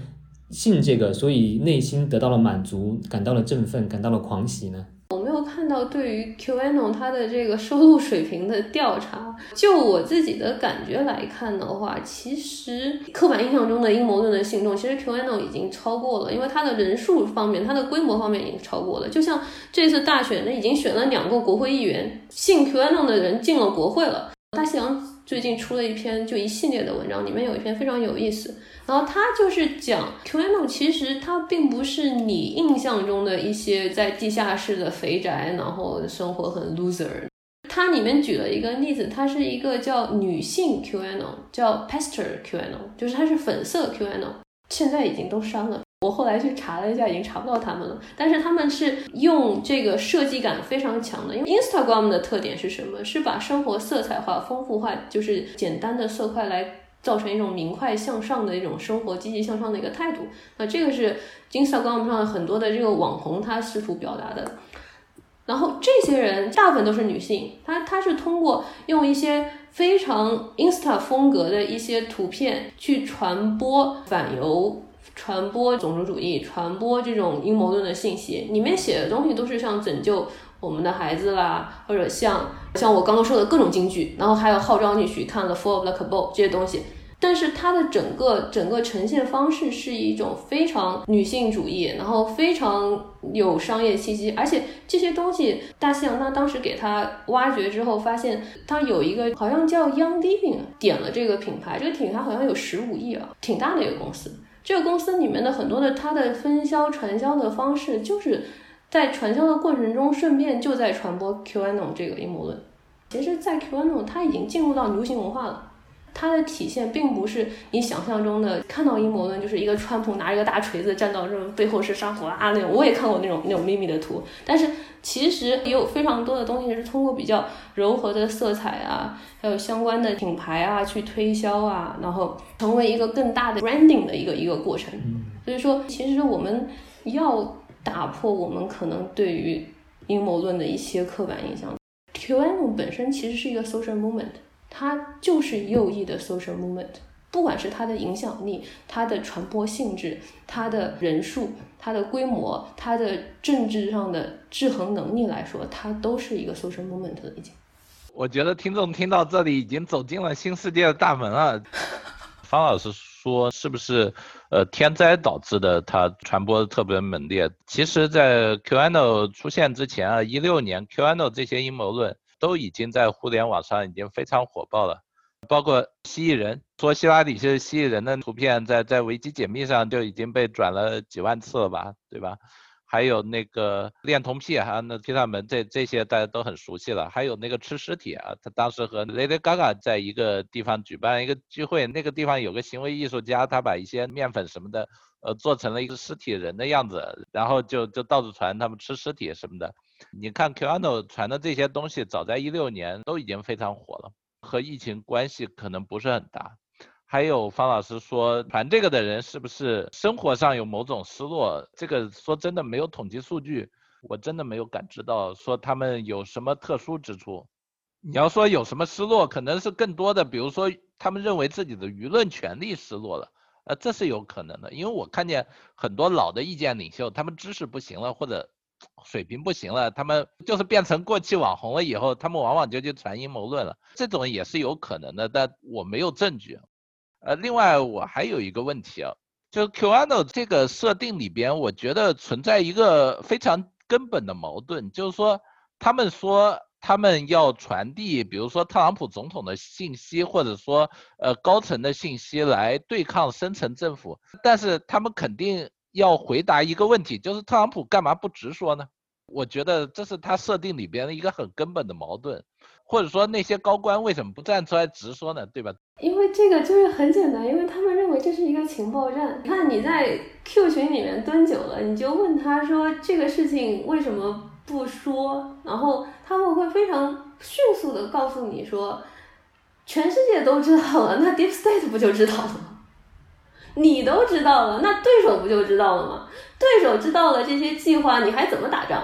信这个，所以内心得到了满足，感到了振奋，感到了狂喜呢。我没有看到对于 QAnon 它的这个收入水平的调查。就我自己的感觉来看的话，其实刻板印象中的阴谋论的信众，其实 QAnon 已经超过了，因为它的人数方面，它的规模方面已经超过了。就像这次大选，呢，已经选了两个国会议员，信 QAnon 的人进了国会了。大西洋最近出了一篇就一系列的文章，里面有一篇非常有意思。然后他就是讲，QAnon 其实它并不是你印象中的一些在地下室的肥宅，然后生活很 loser。它里面举了一个例子，它是一个叫女性 QAnon，叫 Pastor QAnon，就是它是粉色 QAnon，现在已经都删了。我后来去查了一下，已经查不到他们了。但是他们是用这个设计感非常强的，因为 Instagram 的特点是什么？是把生活色彩化、丰富化，就是简单的色块来。造成一种明快向上的一种生活，积极向上的一个态度。那这个是 Instagram 上很多的这个网红他试图表达的。然后这些人大部分都是女性，她她是通过用一些非常 Insta 风格的一些图片去传播反犹、传播种族主义、传播这种阴谋论的信息。里面写的东西都是像拯救我们的孩子啦，或者像像我刚刚说的各种京剧，然后还有号召你去看了《Fall of the Cabal》这些东西。但是它的整个整个呈现方式是一种非常女性主义，然后非常有商业气息，而且这些东西，大西洋他当时给他挖掘之后，发现他有一个好像叫 Young Living 点了这个品牌，这个品牌好像有十五亿啊，挺大的一个公司。这个公司里面的很多的它的分销传销的方式，就是在传销的过程中，顺便就在传播 QAnon 这个阴谋论。其实，在 QAnon 它已经进入到流行文化了。它的体现并不是你想象中的，看到阴谋论就是一个川普拿一个大锤子站到这背后是沙普啊那种，我也看过那种那种秘密的图，但是其实也有非常多的东西是通过比较柔和的色彩啊，还有相关的品牌啊去推销啊，然后成为一个更大的 branding 的一个一个过程。所以说，其实我们要打破我们可能对于阴谋论的一些刻板印象。Q N 本身其实是一个 social movement。它就是右翼的 social movement，不管是它的影响力、它的传播性质、它的人数、它的规模、它的政治上的制衡能力来说，它都是一个 social movement 的已经。我觉得听众听到这里已经走进了新世界的大门了。方老师说是不是呃天灾导致的？它传播的特别猛烈。其实，在 QAnon 出现之前啊，一六年 QAnon 这些阴谋论。都已经在互联网上已经非常火爆了，包括蜥蜴人说希拉里是蜥蜴人的图片，在在维基解密上就已经被转了几万次了吧，对吧？还有那个恋童癖还有，那皮萨门这这些大家都很熟悉了。还有那个吃尸体啊，他当时和 Lady Gaga 在一个地方举办一个聚会，那个地方有个行为艺术家，他把一些面粉什么的，呃，做成了一个尸体人的样子，然后就就到处传他们吃尸体什么的。你看 QAnon 传的这些东西，早在一六年都已经非常火了，和疫情关系可能不是很大。还有方老师说传这个的人是不是生活上有某种失落？这个说真的没有统计数据，我真的没有感知到说他们有什么特殊之处。你要说有什么失落，可能是更多的，比如说他们认为自己的舆论权利失落了，呃，这是有可能的。因为我看见很多老的意见领袖，他们知识不行了，或者。水平不行了，他们就是变成过气网红了以后，他们往往就去传阴谋论了，这种也是有可能的，但我没有证据。呃，另外我还有一个问题啊，就 Qano 这个设定里边，我觉得存在一个非常根本的矛盾，就是说他们说他们要传递，比如说特朗普总统的信息，或者说呃高层的信息来对抗深层政府，但是他们肯定。要回答一个问题，就是特朗普干嘛不直说呢？我觉得这是他设定里边的一个很根本的矛盾，或者说那些高官为什么不站出来直说呢？对吧？因为这个就是很简单，因为他们认为这是一个情报站。你看你在 Q 群里面蹲久了，你就问他说这个事情为什么不说，然后他们会非常迅速的告诉你说，全世界都知道了，那 Deep State 不就知道了吗？你都知道了，那对手不就知道了吗？对手知道了这些计划，你还怎么打仗？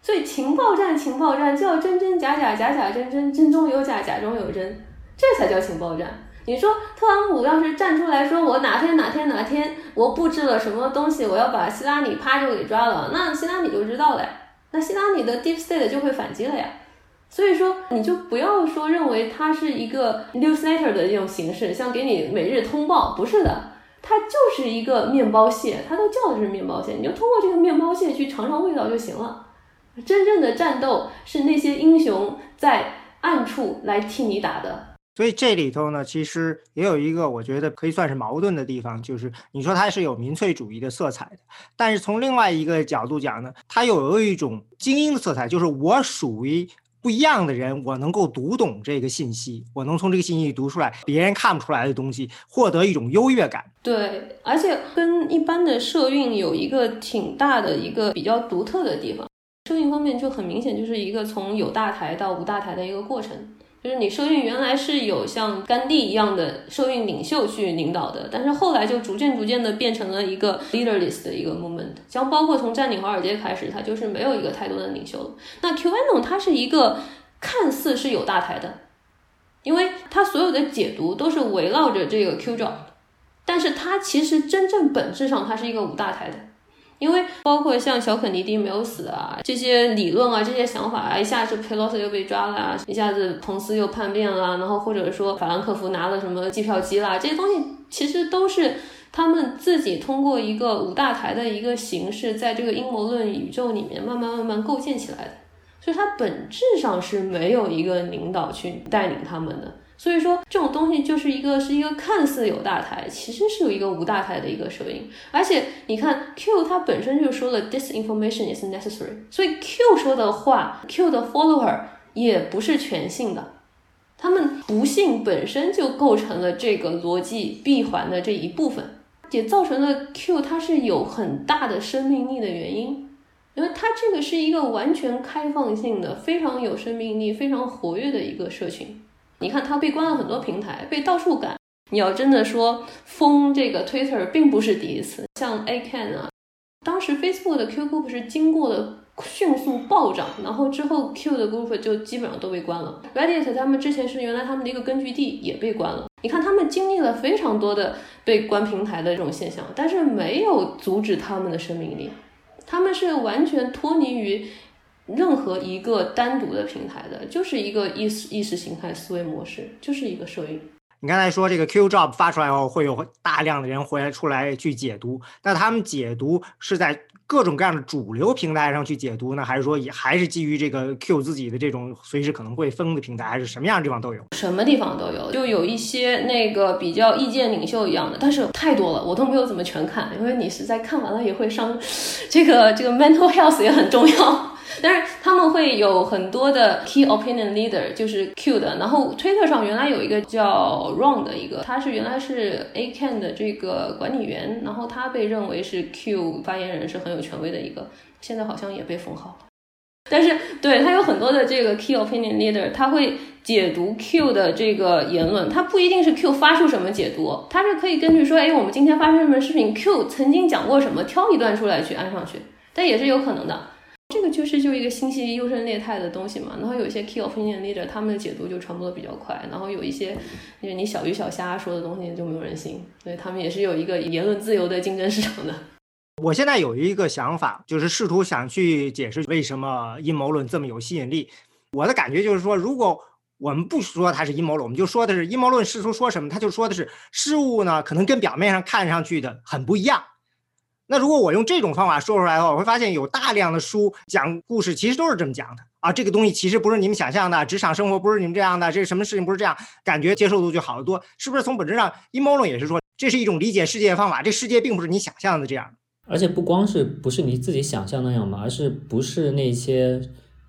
所以情报战，情报战就要真真假假，假假真真，真中有假，假中有真，这才叫情报战。你说特朗普要是站出来说，我哪天哪天哪天我布置了什么东西，我要把希拉里啪就给抓了，那希拉里就知道了，那希拉里的 Deep State 就会反击了呀。所以说，你就不要说认为它是一个 newsletter 的这种形式，像给你每日通报，不是的。它就是一个面包蟹，它都叫的是面包蟹，你就通过这个面包蟹去尝尝味道就行了。真正的战斗是那些英雄在暗处来替你打的。所以这里头呢，其实也有一个我觉得可以算是矛盾的地方，就是你说它是有民粹主义的色彩的，但是从另外一个角度讲呢，它又有一种精英的色彩，就是我属于。不一样的人，我能够读懂这个信息，我能从这个信息里读出来别人看不出来的东西，获得一种优越感。对，而且跟一般的社运有一个挺大的一个比较独特的地方。社运方面就很明显就是一个从有大台到无大台的一个过程。就是你社运原来是有像甘地一样的社运领袖去领导的，但是后来就逐渐逐渐的变成了一个 leaderless 的一个 moment，像包括从占领华尔街开始，它就是没有一个太多的领袖了。那 QAnon 它是一个看似是有大台的，因为它所有的解读都是围绕着这个 Q drop，但是它其实真正本质上它是一个五大台的。因为包括像小肯尼迪没有死啊，这些理论啊，这些想法啊，一下子佩洛斯又被抓了啊，一下子彭斯又叛变了，然后或者说法兰克福拿了什么机票机啦，这些东西其实都是他们自己通过一个五大台的一个形式，在这个阴谋论宇宙里面慢慢慢慢构建起来的，所以它本质上是没有一个领导去带领他们的。所以说，这种东西就是一个是一个看似有大台，其实是有一个无大台的一个声音。而且你看，Q 它本身就说了，disinformation is necessary。所以 Q 说的话，Q 的 follower 也不是全信的，他们不信本身就构成了这个逻辑闭环的这一部分，也造成了 Q 它是有很大的生命力的原因，因为它这个是一个完全开放性的、非常有生命力、非常活跃的一个社群。你看，他被关了很多平台，被到处赶。你要真的说封这个 Twitter，并不是第一次。像 A Can 啊，当时 Facebook 的 Q Group 是经过了迅速暴涨，然后之后 Q 的 Group 就基本上都被关了。Reddit 他们之前是原来他们的一个根据地，也被关了。你看，他们经历了非常多的被关平台的这种现象，但是没有阻止他们的生命力，他们是完全脱离于。任何一个单独的平台的，就是一个意识意识形态思维模式，就是一个社运。你刚才说这个 Q Drop 发出来后，会有大量的人回来出来去解读，那他们解读是在各种各样的主流平台上去解读呢，还是说也还是基于这个 Q 自己的这种随时可能会封的平台，还是什么样的地方都有？什么地方都有，就有一些那个比较意见领袖一样的，但是太多了，我都没有怎么全看，因为你实在看完了也会伤，这个这个 mental health 也很重要。但是他们会有很多的 key opinion leader，就是 Q 的。然后 Twitter 上原来有一个叫 Ron 的一个，他是原来是 A Can 的这个管理员，然后他被认为是 Q 发言人，是很有权威的一个。现在好像也被封号了。但是对他有很多的这个 key opinion leader，他会解读 Q 的这个言论，他不一定是 Q 发出什么解读，他是可以根据说，哎，我们今天发生什么事情，Q 曾经讲过什么，挑一段出来去安上去，但也是有可能的。这个就是就一个信息优胜劣汰的东西嘛，然后有一些 key opinion leader，他们的解读就传播的比较快，然后有一些就是你小鱼小虾说的东西就没有人信，所以他们也是有一个言论自由的竞争市场的。我现在有一个想法，就是试图想去解释为什么阴谋论这么有吸引力。我的感觉就是说，如果我们不说它是阴谋论，我们就说的是阴谋论试图说什么，他就说的是事物呢，可能跟表面上看上去的很不一样。那如果我用这种方法说出来的话，我会发现有大量的书讲故事，其实都是这么讲的啊。这个东西其实不是你们想象的，职场生活不是你们这样的，这什么事情不是这样，感觉接受度就好得多。是不是从本质上，阴谋论也是说这是一种理解世界的方法？这世界并不是你想象的这样。而且不光是不是你自己想象那样嘛，而是不是那些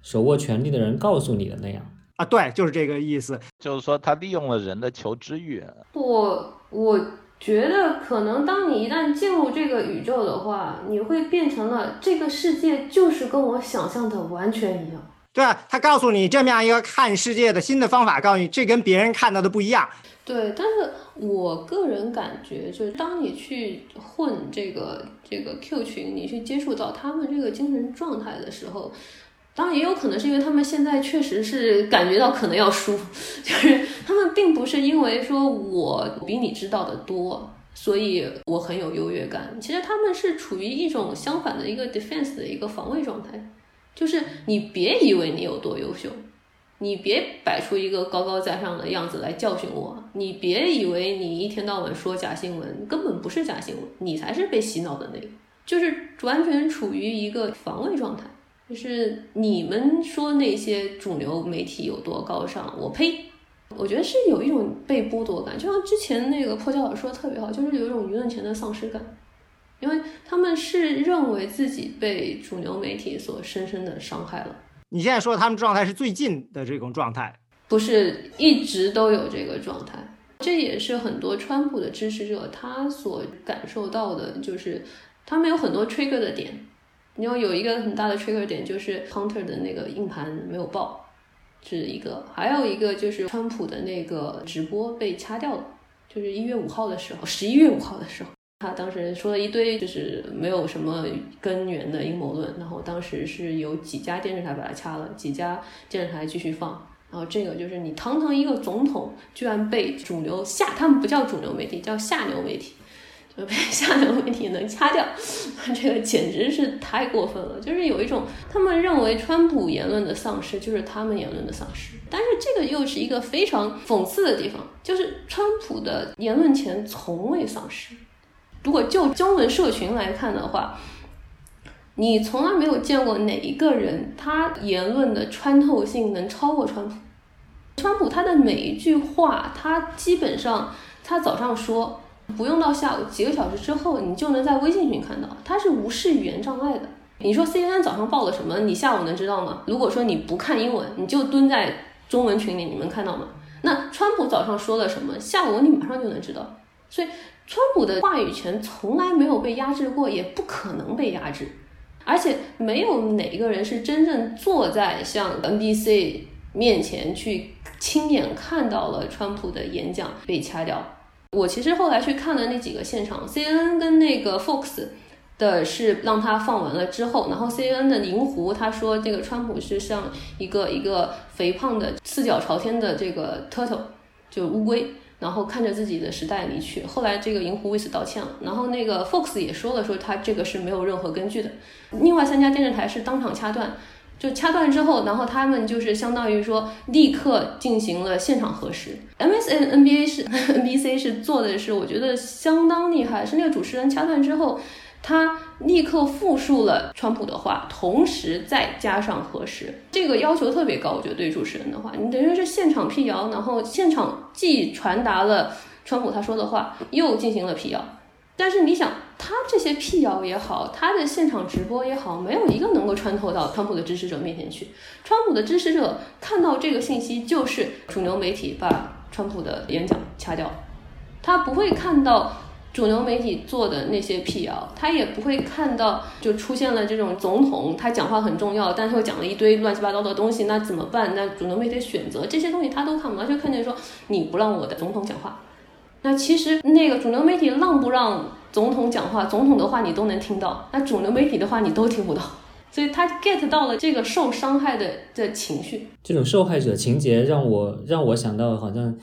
手握权力的人告诉你的那样啊？对，就是这个意思。就是说他利用了人的求知欲。我我。觉得可能当你一旦进入这个宇宙的话，你会变成了这个世界就是跟我想象的完全一样。对啊，他告诉你这么样一个看世界的新的方法，告诉你这跟别人看到的不一样。对，但是我个人感觉，就是当你去混这个这个 Q 群，你去接触到他们这个精神状态的时候。当然也有可能是因为他们现在确实是感觉到可能要输，就是他们并不是因为说我比你知道的多，所以我很有优越感。其实他们是处于一种相反的一个 defense 的一个防卫状态，就是你别以为你有多优秀，你别摆出一个高高在上的样子来教训我，你别以为你一天到晚说假新闻根本不是假新闻，你才是被洗脑的那个，就是完全处于一个防卫状态。就是你们说那些主流媒体有多高尚，我呸！我觉得是有一种被剥夺感，就像之前那个破教授说的特别好，就是有一种舆论权的丧失感，因为他们是认为自己被主流媒体所深深的伤害了。你现在说他们状态是最近的这种状态，不是一直都有这个状态，这也是很多川普的支持者他所感受到的，就是他们有很多 trigger 的点。你要有一个很大的 trigger 点，就是 Hunter 的那个硬盘没有爆，是一个，还有一个就是川普的那个直播被掐掉了，就是一月五号的时候，十一月五号的时候，他当时说了一堆就是没有什么根源的阴谋论，然后当时是有几家电视台把它掐了，几家电视台继续放，然后这个就是你堂堂一个总统，居然被主流下，他们不叫主流媒体，叫下流媒体。被下流媒体能掐掉，这个简直是太过分了。就是有一种，他们认为川普言论的丧失就是他们言论的丧失，但是这个又是一个非常讽刺的地方，就是川普的言论权从未丧失。如果就中文社群来看的话，你从来没有见过哪一个人他言论的穿透性能超过川普。川普他的每一句话，他基本上他早上说。不用到下午几个小时之后，你就能在微信群看到，它是无视语言障碍的。你说 CNN 早上报了什么，你下午能知道吗？如果说你不看英文，你就蹲在中文群里，你能看到吗？那川普早上说了什么，下午你马上就能知道。所以，川普的话语权从来没有被压制过，也不可能被压制。而且，没有哪个人是真正坐在像 NBC 面前去亲眼看到了川普的演讲被掐掉。我其实后来去看了那几个现场，CNN 跟那个 Fox 的是让他放完了之后，然后 CNN 的银狐他说这个川普是像一个一个肥胖的四脚朝天的这个 turtle，就乌龟，然后看着自己的时代离去。后来这个银狐为此道歉了，然后那个 Fox 也说了，说他这个是没有任何根据的。另外三家电视台是当场掐断。就掐断之后，然后他们就是相当于说立刻进行了现场核实。MSN、NBA 是 NBC 是做的是，我觉得相当厉害。是那个主持人掐断之后，他立刻复述了川普的话，同时再加上核实，这个要求特别高。我觉得对主持人的话，你等于是现场辟谣，然后现场既传达了川普他说的话，又进行了辟谣。但是你想，他这些辟谣也好，他的现场直播也好，没有一个能够穿透到川普的支持者面前去。川普的支持者看到这个信息，就是主流媒体把川普的演讲掐掉，他不会看到主流媒体做的那些辟谣，他也不会看到就出现了这种总统他讲话很重要，但是又讲了一堆乱七八糟的东西，那怎么办？那主流媒体选择这些东西他都看不到，就看见说你不让我的总统讲话。那其实那个主流媒体让不让总统讲话，总统的话你都能听到，那主流媒体的话你都听不到，所以他 get 到了这个受伤害的的情绪。这种受害者情节让我让我想到，好像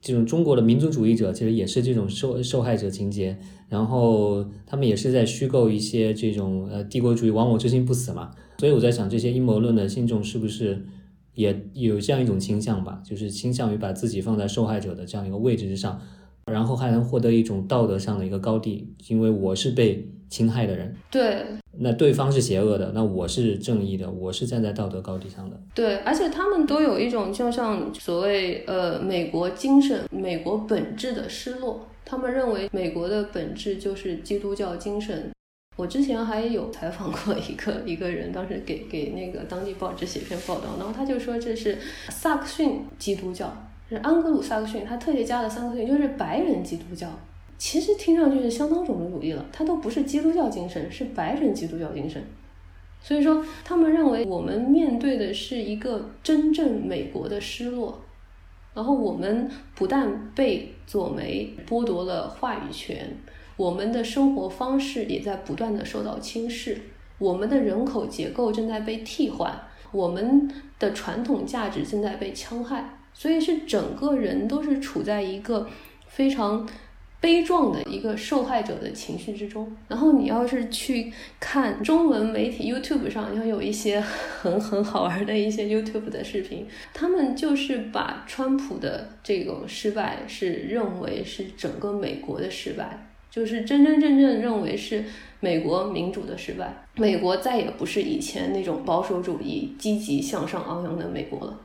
这种中国的民族主义者其实也是这种受受害者情节，然后他们也是在虚构一些这种呃帝国主义亡我之心不死嘛。所以我在想，这些阴谋论的信众是不是也有这样一种倾向吧，就是倾向于把自己放在受害者的这样一个位置之上。然后还能获得一种道德上的一个高地，因为我是被侵害的人。对，那对方是邪恶的，那我是正义的，我是站在道德高地上的。对，而且他们都有一种就像所谓呃美国精神、美国本质的失落。他们认为美国的本质就是基督教精神。我之前还有采访过一个 一个人，当时给给那个当地报纸写篇报道，然后他就说这是萨克逊基督教。是安格鲁萨克逊，他特别加了三个逊，就是白人基督教。其实听上去是相当种族主义了，它都不是基督教精神，是白人基督教精神。所以说，他们认为我们面对的是一个真正美国的失落。然后我们不但被左媒剥夺了话语权，我们的生活方式也在不断的受到轻视，我们的人口结构正在被替换，我们的传统价值正在被戕害。所以是整个人都是处在一个非常悲壮的一个受害者的情绪之中。然后你要是去看中文媒体 YouTube 上，要有一些很很好玩的一些 YouTube 的视频，他们就是把川普的这种失败是认为是整个美国的失败，就是真真正正认为是美国民主的失败，美国再也不是以前那种保守主义、积极向上、昂扬的美国了。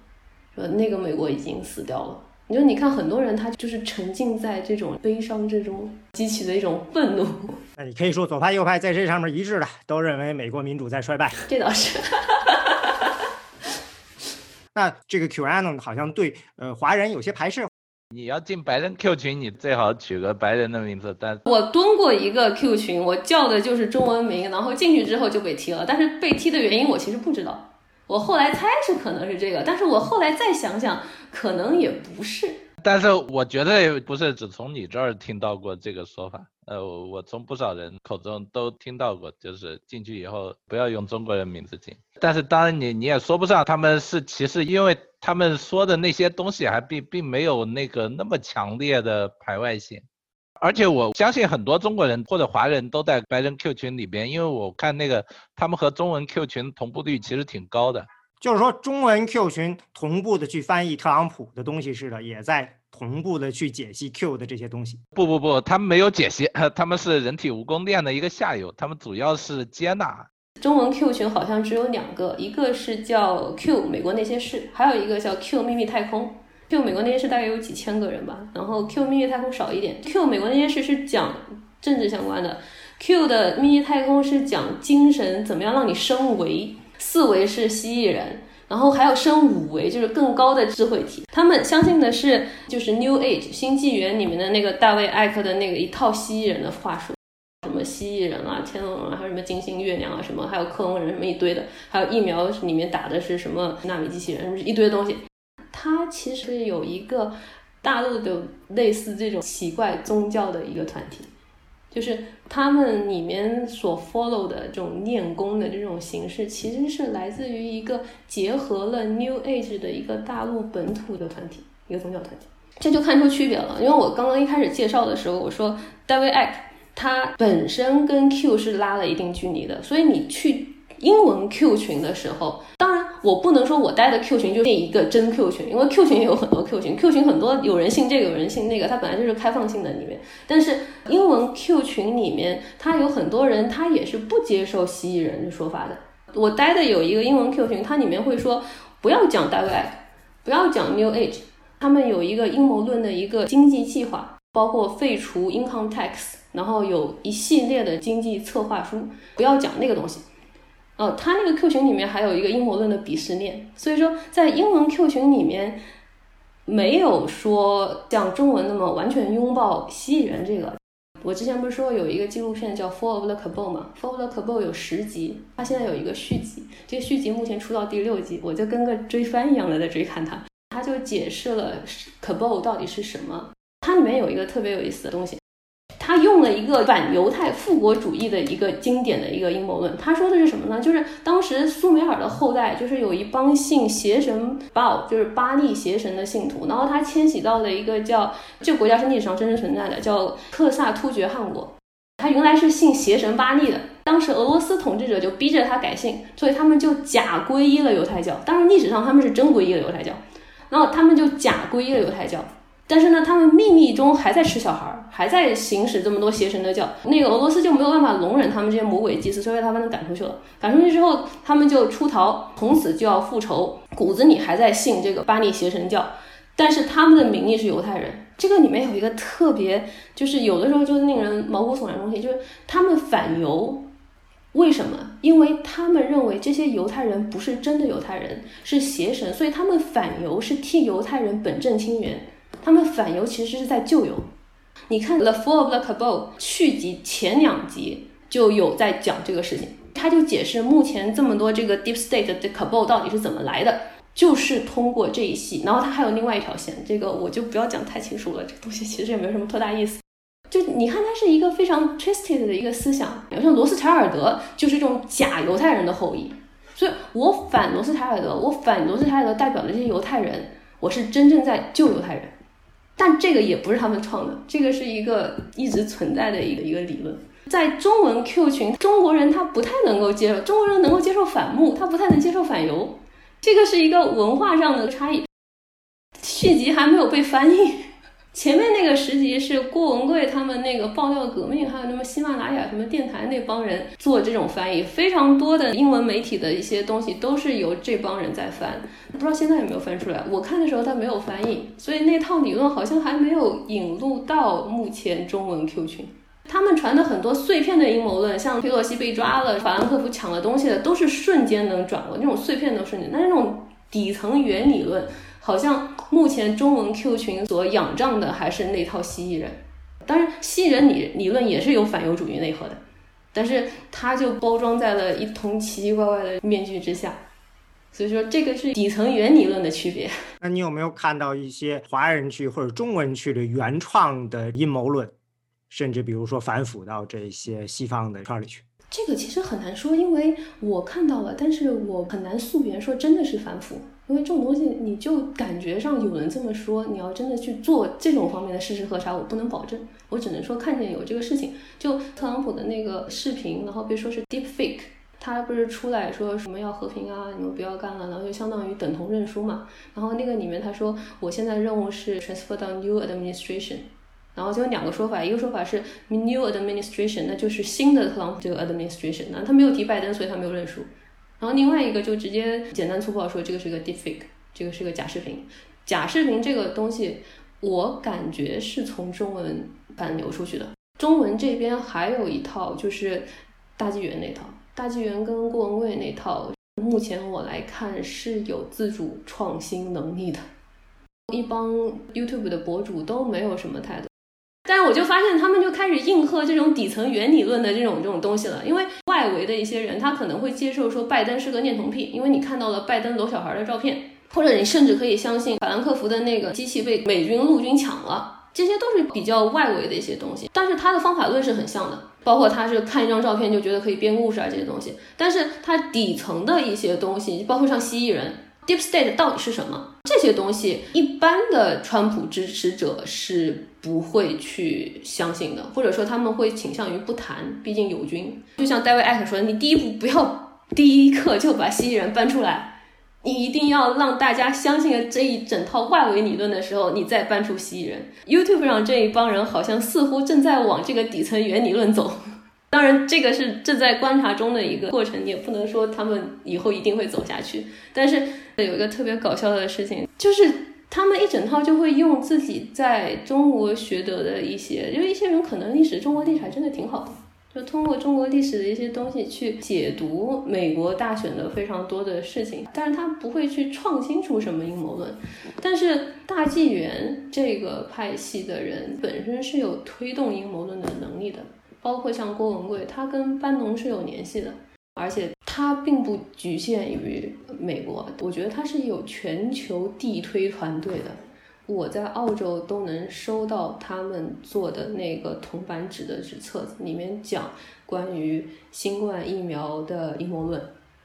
呃，那个美国已经死掉了。你说，你看很多人他就是沉浸在这种悲伤之中，激起的一种愤怒。那你可以说左派右派在这上面一致的，都认为美国民主在衰败。这倒是。那这个 QAnon 好像对呃华人有些排斥。你要进白人 Q 群，你最好取个白人的名字。但我蹲过一个 Q 群，我叫的就是中文名，然后进去之后就被踢了。但是被踢的原因我其实不知道。我后来猜是可能是这个，但是我后来再想想，可能也不是。但是我觉得不是只从你这儿听到过这个说法，呃，我从不少人口中都听到过，就是进去以后不要用中国人名字进。但是当然你你也说不上他们是歧视，因为他们说的那些东西还并并没有那个那么强烈的排外性。而且我相信很多中国人或者华人都在白人 Q 群里边，因为我看那个他们和中文 Q 群同步率其实挺高的。就是说，中文 Q 群同步的去翻译特朗普的东西似的，也在同步的去解析 Q 的这些东西。不不不，他们没有解析，他们是人体蜈蚣链的一个下游，他们主要是接纳。中文 Q 群好像只有两个，一个是叫 Q 美国那些事，还有一个叫 Q 秘密太空。Q 美国那些事大概有几千个人吧，然后 Q 秘密太空少一点。Q 美国那些事是讲政治相关的，Q 的秘密太空是讲精神怎么样让你升维。四维是蜥蜴人，然后还有升五维，就是更高的智慧体。他们相信的是，就是 New Age 新纪元里面的那个大卫艾克的那个一套蜥蜴人的话术，什么蜥蜴人啊、天龙人，还有什么金星月亮啊，什么还有克隆人什么一堆的，还有疫苗里面打的是什么纳米机器人什么，一堆东西。它其实有一个大陆的类似这种奇怪宗教的一个团体。就是他们里面所 follow 的这种念功的这种形式，其实是来自于一个结合了 New Age 的一个大陆本土的团体，一个宗教团体。这就看出区别了。因为我刚刚一开始介绍的时候，我说 David Icke 他本身跟 Q 是拉了一定距离的，所以你去英文 Q 群的时候，当。我不能说我待的 Q 群就那一个真 Q 群，因为 Q 群也有很多 Q 群，Q 群很多有人信这个，有人信那个，它本来就是开放性的里面。但是英文 Q 群里面，它有很多人，他也是不接受蜥蜴人的说法的。我待的有一个英文 Q 群，它里面会说不要讲 Dark Age，不要讲 New Age，他们有一个阴谋论的一个经济计划，包括废除 Income Tax，然后有一系列的经济策划书，不要讲那个东西。哦，他那个 Q 群里面还有一个阴谋论的鄙视链，所以说在英文 Q 群里面没有说像中文那么完全拥抱蜥蜴人这个。我之前不是说有一个纪录片叫《Fall of the Cabal》吗？《Fall of the c a b o l》有十集，它现在有一个续集，这个续集目前出到第六集，我就跟个追番一样的在追看它。它就解释了 c a b o l 到底是什么，它里面有一个特别有意思的东西。他用了一个反犹太复国主义的一个经典的一个阴谋论。他说的是什么呢？就是当时苏美尔的后代，就是有一帮信邪神巴，就是巴利邪神的信徒。然后他迁徙到了一个叫这个国家是历史上真实存在的，叫克萨突厥汗国。他原来是信邪神巴利的，当时俄罗斯统治者就逼着他改姓，所以他们就假皈依了犹太教。当然历史上他们是真皈依了犹太教，然后他们就假皈依了犹太教。但是呢，他们秘密中还在吃小孩儿，还在行使这么多邪神的教。那个俄罗斯就没有办法容忍他们这些魔鬼祭司，所以他把他们赶出去了。赶出去之后，他们就出逃，从此就要复仇。骨子里还在信这个巴利邪神教，但是他们的名义是犹太人。这个里面有一个特别，就是有的时候就令人毛骨悚然的东西，就是他们反犹，为什么？因为他们认为这些犹太人不是真的犹太人，是邪神，所以他们反犹是替犹太人本正清源。他们反犹其实是在救犹。你看《The Fall of the Cabal》续集前两集就有在讲这个事情，他就解释目前这么多这个 Deep State 的 Cabal 到底是怎么来的，就是通过这一系。然后他还有另外一条线，这个我就不要讲太清楚了，这个东西其实也没有什么特大意思。就你看，它是一个非常 twisted 的一个思想，比如像罗斯柴尔德就是这种假犹太人的后裔，所以我反罗斯柴尔德，我反罗斯柴尔德代表的这些犹太人，我是真正在救犹太人。但这个也不是他们创的，这个是一个一直存在的一个一个理论。在中文 Q 群，中国人他不太能够接受，中国人能够接受反目，他不太能接受反犹，这个是一个文化上的差异。续集还没有被翻译。前面那个十集是郭文贵他们那个爆料革命，还有那么喜马拉雅什么电台那帮人做这种翻译，非常多的英文媒体的一些东西都是由这帮人在翻，不知道现在有没有翻出来。我看的时候他没有翻译，所以那套理论好像还没有引入到目前中文 Q 群。他们传的很多碎片的阴谋论，像佩洛西被抓了，法兰克福抢了东西的，都是瞬间能转过，那种碎片都瞬间，但是那种底层原理论。好像目前中文 Q 群所仰仗的还是那套蜥蜴人，当然蜥蜴人理理论也是有反犹主义内核的，但是它就包装在了一通奇奇怪怪的面具之下。所以说，这个是底层原理论的区别。那你有没有看到一些华人区或者中文区的原创的阴谋论，甚至比如说反腐到这些西方的圈里去？这个其实很难说，因为我看到了，但是我很难溯源说真的是反腐，因为这种东西你就感觉上有人这么说，你要真的去做这种方面的事实核查，我不能保证，我只能说看见有这个事情。就特朗普的那个视频，然后别说是 deep fake，他不是出来说什么要和平啊，你们不要干了，然后就相当于等同认输嘛。然后那个里面他说，我现在任务是 transfer 到 new administration。然后就有两个说法，一个说法是 new administration，那就是新的特朗普这个 administration，那他没有提拜登，所以他没有认输。然后另外一个就直接简单粗暴说这个是个 deepfake，这个是个假视频。假视频这个东西，我感觉是从中文版流出去的。中文这边还有一套就是大纪元那套，大纪元跟郭文贵那套，目前我来看是有自主创新能力的。一帮 YouTube 的博主都没有什么态度。但是我就发现他们就开始应和这种底层原理论的这种这种东西了，因为外围的一些人他可能会接受说拜登是个恋童癖，因为你看到了拜登搂小孩的照片，或者你甚至可以相信法兰克福的那个机器被美军陆军抢了，这些都是比较外围的一些东西。但是他的方法论是很像的，包括他是看一张照片就觉得可以编故事啊这些东西。但是他底层的一些东西，包括像蜥蜴人。Deep State 到底是什么？这些东西一般的川普支持者是不会去相信的，或者说他们会倾向于不谈。毕竟友军，就像 davi eck 说的，你第一步不要第一刻就把蜥蜴人搬出来，你一定要让大家相信了这一整套外围理论的时候，你再搬出蜥蜴人。YouTube 上这一帮人好像似乎正在往这个底层原理论走。当然，这个是正在观察中的一个过程，也不能说他们以后一定会走下去。但是有一个特别搞笑的事情，就是他们一整套就会用自己在中国学得的一些，因为一些人可能历史中国历史还真的挺好的，就通过中国历史的一些东西去解读美国大选的非常多的事情，但是他不会去创新出什么阴谋论。但是大纪元这个派系的人本身是有推动阴谋论的能力的。包括像郭文贵，他跟班农是有联系的，而且它并不局限于美国，我觉得它是有全球地推团队的。我在澳洲都能收到他们做的那个铜版纸的纸册子，里面讲关于新冠疫苗的阴谋论。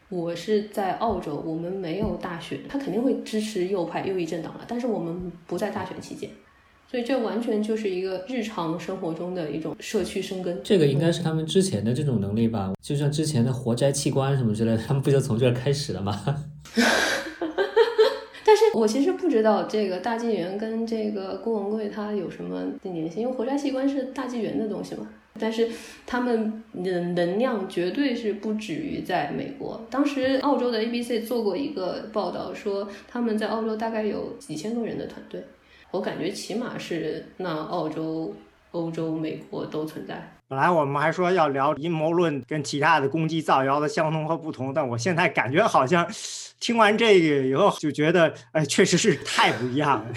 我是在澳洲，我们没有大选，他肯定会支持右派右翼政党了，但是我们不在大选期间。所以这完全就是一个日常生活中的一种社区生根，这个应该是他们之前的这种能力吧？就像之前的活摘器官什么之类的，他们不就从这儿开始了吗？但是我其实不知道这个大纪元跟这个郭文贵他有什么联系，因为活摘器官是大纪元的东西嘛。但是他们的能量绝对是不止于在美国。当时澳洲的 ABC 做过一个报道，说他们在澳洲大概有几千个人的团队。我感觉起码是那澳洲、欧洲、美国都存在。本来我们还说要聊阴谋论跟其他的攻击造谣的相同和不同，但我现在感觉好像听完这个以后就觉得，哎，确实是太不一样了。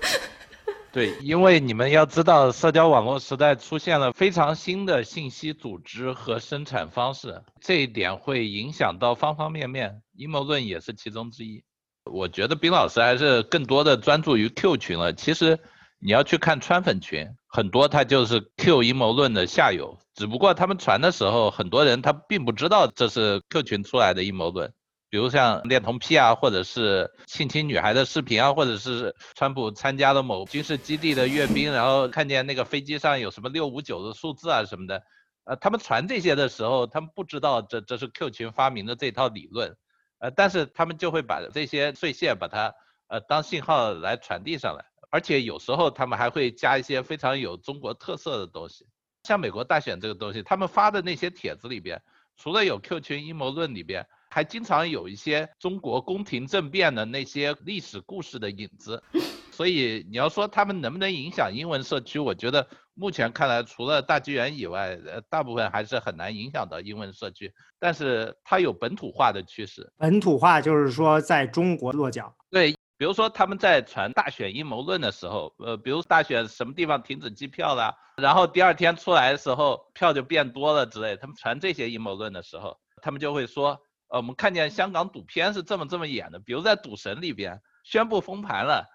对，因为你们要知道，社交网络时代出现了非常新的信息组织和生产方式，这一点会影响到方方面面，阴谋论也是其中之一。我觉得冰老师还是更多的专注于 Q 群了。其实你要去看川粉群，很多他就是 Q 阴谋论的下游。只不过他们传的时候，很多人他并不知道这是 Q 群出来的阴谋论。比如像恋童癖啊，或者是性侵女孩的视频啊，或者是川普参加了某军事基地的阅兵，然后看见那个飞机上有什么六五九的数字啊什么的。呃，他们传这些的时候，他们不知道这这是 Q 群发明的这套理论。呃，但是他们就会把这些碎屑把它呃当信号来传递上来，而且有时候他们还会加一些非常有中国特色的东西，像美国大选这个东西，他们发的那些帖子里边，除了有 Q 群阴谋论里边，还经常有一些中国宫廷政变的那些历史故事的影子，所以你要说他们能不能影响英文社区，我觉得。目前看来，除了大纪元以外，呃，大部分还是很难影响到英文社区。但是它有本土化的趋势。本土化就是说在中国落脚。对，比如说他们在传大选阴谋论的时候，呃，比如大选什么地方停止计票了，然后第二天出来的时候票就变多了之类，他们传这些阴谋论的时候，他们就会说，呃，我们看见香港赌片是这么这么演的，比如在赌神里边宣布封盘了，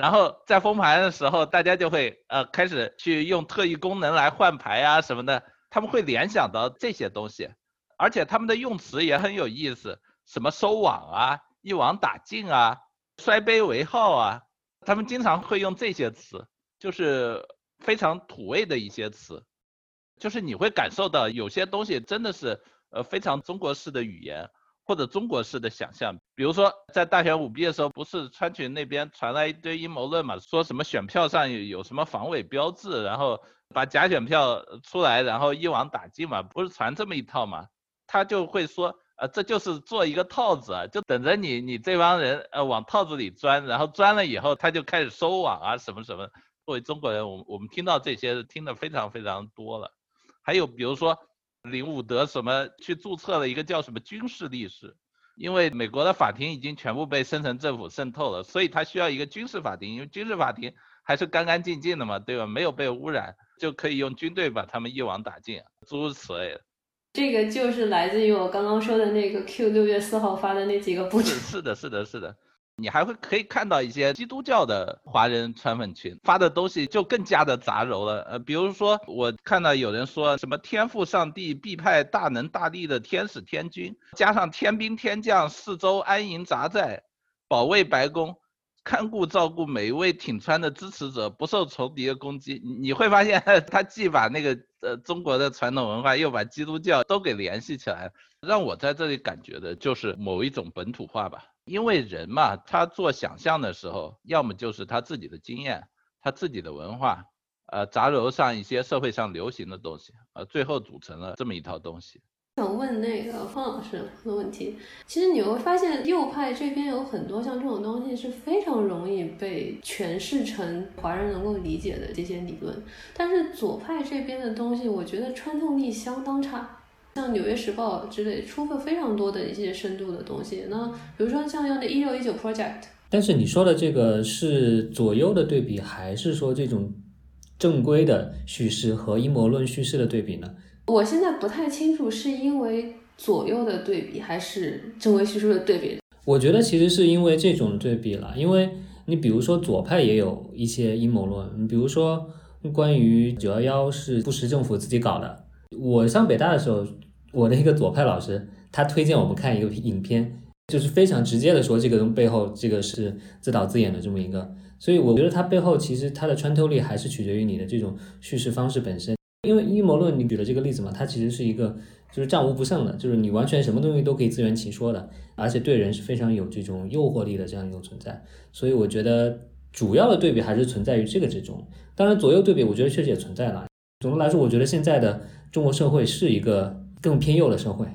然后在封盘的时候，大家就会呃开始去用特异功能来换牌啊什么的，他们会联想到这些东西，而且他们的用词也很有意思，什么收网啊、一网打尽啊、摔杯为号啊，他们经常会用这些词，就是非常土味的一些词，就是你会感受到有些东西真的是呃非常中国式的语言。或者中国式的想象，比如说在大选舞弊的时候，不是川群那边传来一堆阴谋论嘛，说什么选票上有有什么防伪标志，然后把假选票出来，然后一网打尽嘛，不是传这么一套嘛？他就会说，呃，这就是做一个套子，就等着你你这帮人呃往套子里钻，然后钻了以后他就开始收网啊什么什么。作为中国人，我我们听到这些听得非常非常多了，还有比如说。林伍德什么去注册了一个叫什么军事历史，因为美国的法庭已经全部被深层政府渗透了，所以他需要一个军事法庭，因为军事法庭还是干干净净的嘛，对吧？没有被污染，就可以用军队把他们一网打尽，诸如此类的。这个就是来自于我刚刚说的那个 Q 六月四号发的那几个步骤。是的，是的，是的。你还会可以看到一些基督教的华人川粉群发的东西就更加的杂糅了，呃，比如说我看到有人说什么天父上帝必派大能大力的天使天君，加上天兵天将四周安营扎寨，保卫白宫，看顾照顾每一位挺川的支持者不受仇敌的攻击。你 会发现他既把那个呃中国的传统文化，又把基督教都给联系起来，让我在这里感觉的就是某一种本土化吧。因为人嘛，他做想象的时候，要么就是他自己的经验，他自己的文化，呃，杂糅上一些社会上流行的东西，呃，最后组成了这么一套东西。想问那个方老师的问题，其实你会发现右派这边有很多像这种东西是非常容易被诠释成华人能够理解的这些理论，但是左派这边的东西，我觉得穿透力相当差。像《纽约时报》之类出了非常多的一些深度的东西，那比如说像用的一六一九 Project。但是你说的这个是左右的对比，还是说这种正规的叙事和阴谋论叙事的对比呢？我现在不太清楚是因为左右的对比，还是正规叙事的对比。我觉得其实是因为这种对比了，因为你比如说左派也有一些阴谋论，比如说关于九幺幺是布什政府自己搞的。我上北大的时候，我的一个左派老师，他推荐我们看一个影片，就是非常直接的说这个背后这个是自导自演的这么一个，所以我觉得它背后其实它的穿透力还是取决于你的这种叙事方式本身。因为阴谋论你举了这个例子嘛，它其实是一个就是战无不胜的，就是你完全什么东西都可以自圆其说的，而且对人是非常有这种诱惑力的这样一种存在。所以我觉得主要的对比还是存在于这个之中。当然左右对比，我觉得确实也存在了。总的来说，我觉得现在的。中国社会是一个更偏右的社会，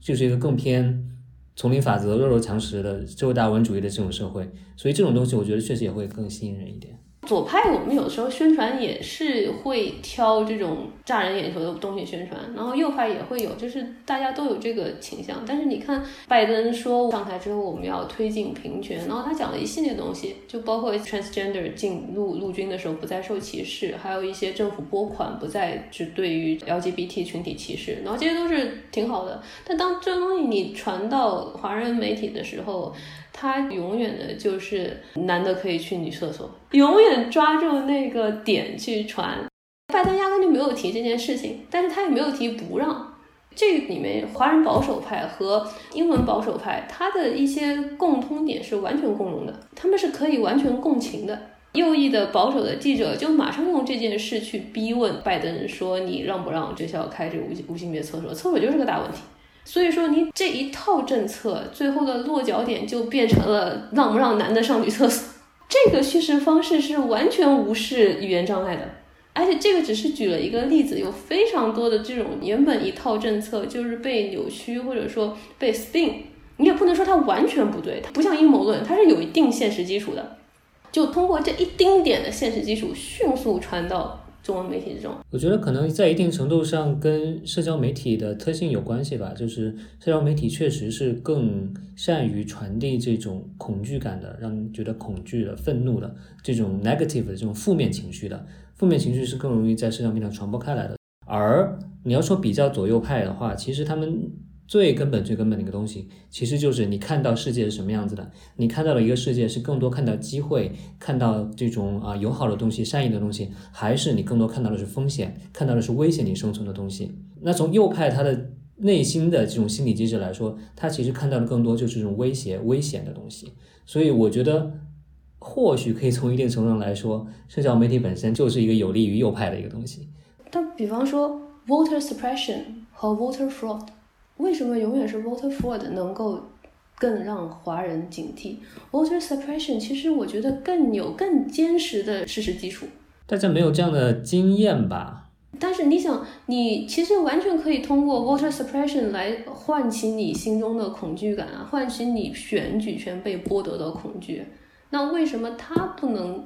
就是一个更偏丛林法则、弱肉强食的社会达尔文主义的这种社会，所以这种东西我觉得确实也会更吸引人一点。左派我们有时候宣传也是会挑这种炸人眼球的东西宣传，然后右派也会有，就是大家都有这个倾向。但是你看，拜登说上台之后我们要推进平权，然后他讲了一系列东西，就包括 transgender 进陆陆军的时候不再受歧视，还有一些政府拨款不再只对于 LGBT 群体歧视，然后这些都是挺好的。但当这东西你传到华人媒体的时候，他永远的就是男的可以去女厕所，永远抓住那个点去传。拜登压根就没有提这件事情，但是他也没有提不让。这里面华人保守派和英文保守派，他的一些共通点是完全共融的，他们是可以完全共情的。右翼的保守的记者就马上用这件事去逼问拜登，说你让不让学校开这个无无性别厕所？厕所就是个大问题。所以说，你这一套政策最后的落脚点就变成了让不让男的上女厕所。这个叙事方式是完全无视语言障碍的，而且这个只是举了一个例子，有非常多的这种原本一套政策就是被扭曲或者说被 spin。你也不能说它完全不对，它不像阴谋论，它是有一定现实基础的，就通过这一丁点的现实基础迅速传到。中文媒体这种，我觉得可能在一定程度上跟社交媒体的特性有关系吧。就是社交媒体确实是更善于传递这种恐惧感的，让人觉得恐惧的、愤怒的这种 negative 的这种负面情绪的。负面情绪是更容易在社交媒体上传播开来的。而你要说比较左右派的话，其实他们最根本、最根本的一个东西，其实就是你看到世界是什么样子的。你看到了一个世界是更多看到机会，看到这种啊友好的东西、善意的东西，还是你更多看到的是风险，看到的是威胁你生存的东西？那从右派他的内心的这种心理机制来说，他其实看到的更多就是这种威胁、危险的东西。所以我觉得，或许可以从一定程度上来说，社交媒体本身就是一个有利于右派的一个东西。但比方说，voter suppression 和 voter fraud。为什么永远是 voter fraud 能够更让华人警惕？voter suppression 其实我觉得更有更坚实的事实基础。大家没有这样的经验吧？但是你想，你其实完全可以通过 voter suppression 来唤起你心中的恐惧感啊，唤起你选举权被剥夺的恐惧。那为什么他不能？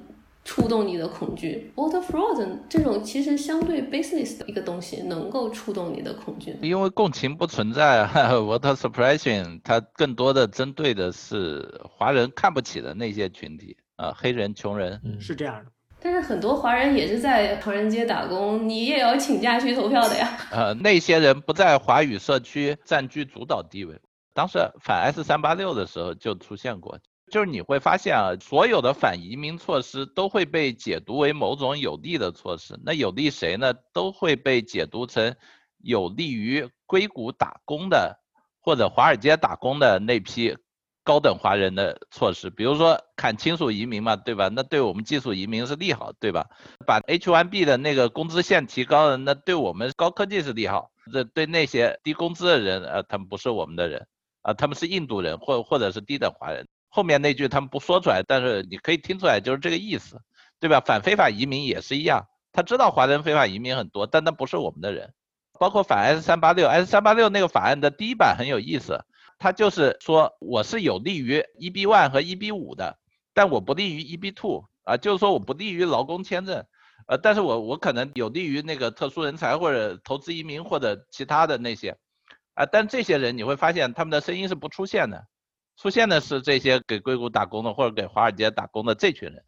触动你的恐惧，water frozen 这种其实相对 baseless 的一个东西，能够触动你的恐惧。因为共情不存在，water suppression 它更多的针对的是华人看不起的那些群体啊，黑人、穷人，是这样的。但是很多华人也是在唐人街打工，你也要请假去投票的呀。呃，那些人不在华语社区占据主导地位。当时反 S 三八六的时候就出现过。就是你会发现啊，所有的反移民措施都会被解读为某种有利的措施。那有利谁呢？都会被解读成有利于硅谷打工的或者华尔街打工的那批高等华人的措施。比如说砍亲属移民嘛，对吧？那对我们技术移民是利好，对吧？把 H1B 的那个工资线提高了，那对我们高科技是利好。这对那些低工资的人，呃，他们不是我们的人，啊，他们是印度人或或者是低等华人。后面那句他们不说出来，但是你可以听出来，就是这个意思，对吧？反非法移民也是一样，他知道华人非法移民很多，但那不是我们的人。包括反 S 三八六，S 三八六那个法案的第一版很有意思，他就是说我是有利于 EB one 和 EB 五的，但我不利于 EB two 啊，就是说我不利于劳工签证，呃，但是我我可能有利于那个特殊人才或者投资移民或者其他的那些，啊，但这些人你会发现他们的声音是不出现的。出现的是这些给硅谷打工的或者给华尔街打工的这群人，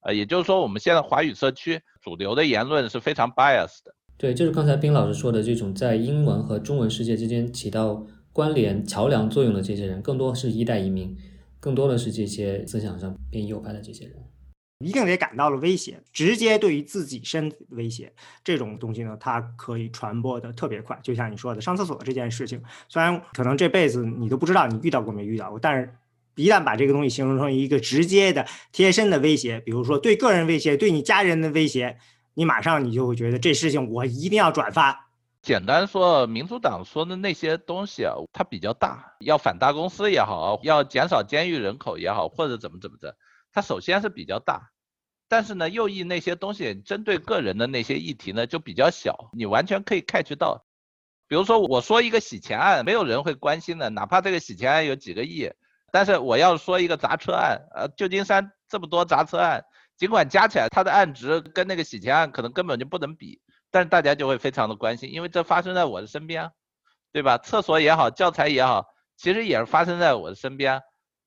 呃，也就是说，我们现在华语社区主流的言论是非常 biased 的。对，就是刚才冰老师说的这种在英文和中文世界之间起到关联桥梁作用的这些人，更多是一代移民，更多的是这些思想上偏右派的这些人。一定得感到了威胁，直接对于自己身体威胁这种东西呢，它可以传播的特别快。就像你说的上厕所这件事情，虽然可能这辈子你都不知道你遇到过没遇到过，但是一旦把这个东西形容成一个直接的贴身的威胁，比如说对个人威胁、对你家人的威胁，你马上你就会觉得这事情我一定要转发。简单说，民主党说的那些东西啊，它比较大，要反大公司也好，要减少监狱人口也好，或者怎么怎么着。它首先是比较大，但是呢，右翼那些东西针对个人的那些议题呢就比较小，你完全可以 catch 到。比如说我说一个洗钱案，没有人会关心的，哪怕这个洗钱案有几个亿。但是我要说一个砸车案，呃，旧金山这么多砸车案，尽管加起来它的案值跟那个洗钱案可能根本就不能比，但是大家就会非常的关心，因为这发生在我的身边，对吧？厕所也好，教材也好，其实也是发生在我的身边。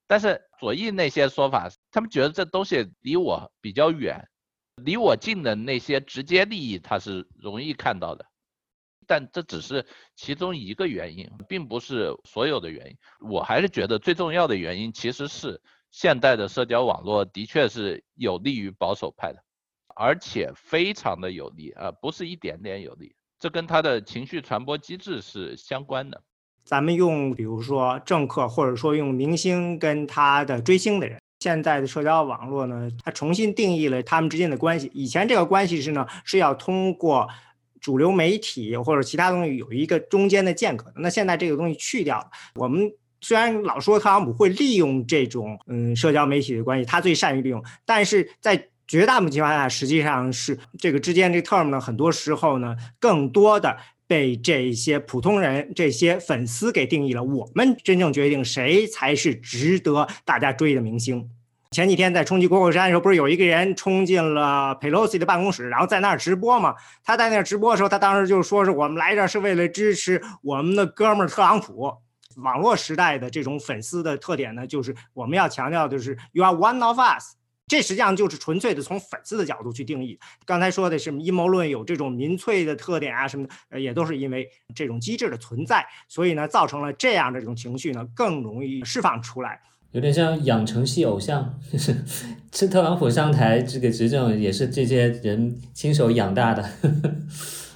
但是左翼那些说法，他们觉得这东西离我比较远，离我近的那些直接利益，他是容易看到的。但这只是其中一个原因，并不是所有的原因。我还是觉得最重要的原因，其实是现代的社交网络的确是有利于保守派的，而且非常的有利啊，不是一点点有利。这跟他的情绪传播机制是相关的。咱们用，比如说政客，或者说用明星跟他的追星的人，现在的社交网络呢，它重新定义了他们之间的关系。以前这个关系是呢，是要通过主流媒体或者其他东西有一个中间的间隔。那现在这个东西去掉了。我们虽然老说特朗普会利用这种嗯社交媒体的关系，他最善于利用，但是在绝大部分情况下，实际上是这个之间这 term 呢，很多时候呢，更多的。被这些普通人、这些粉丝给定义了。我们真正决定谁才是值得大家追的明星。前几天在冲击国会山的时候，不是有一个人冲进了 Pelosi 的办公室，然后在那儿直播吗？他在那儿直播的时候，他当时就说：“是我们来这是为了支持我们的哥们儿特朗普。”网络时代的这种粉丝的特点呢，就是我们要强调的是 “You are one of us”。这实际上就是纯粹的从粉丝的角度去定义。刚才说的什么阴谋论有这种民粹的特点啊什么的，也都是因为这种机制的存在，所以呢，造成了这样的这种情绪呢更容易释放出来。有点像养成系偶像，是特朗普上台这个执政也是这些人亲手养大的。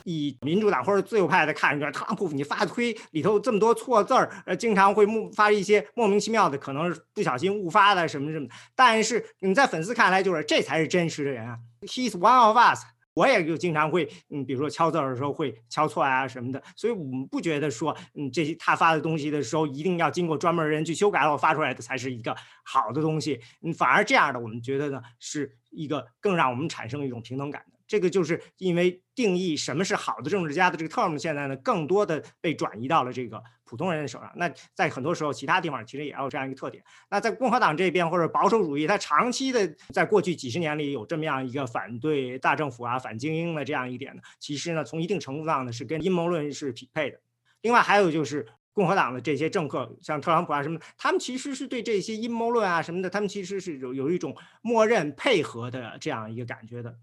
以民主党或者自由派的看，说特朗普你发推里头这么多错字儿，呃，经常会发一些莫名其妙的，可能是不小心误发的什么什么。但是你在粉丝看来，就是这才是真实的人啊，He's one of us。我也就经常会，嗯，比如说敲字的时候会敲错啊什么的，所以我们不觉得说，嗯，这些他发的东西的时候一定要经过专门人去修改了发出来的才是一个好的东西。嗯，反而这样的我们觉得呢，是一个更让我们产生一种平等感的。这个就是因为定义什么是好的政治家的这个 term，现在呢，更多的被转移到了这个普通人的手上。那在很多时候，其他地方其实也要有这样一个特点。那在共和党这边或者保守主义，它长期的在过去几十年里有这么样一个反对大政府啊、反精英的这样一点呢，其实呢，从一定程度上呢是跟阴谋论是匹配的。另外还有就是共和党的这些政客，像特朗普啊什么，他们其实是对这些阴谋论啊什么的，他们其实是有有一种默认配合的这样一个感觉的。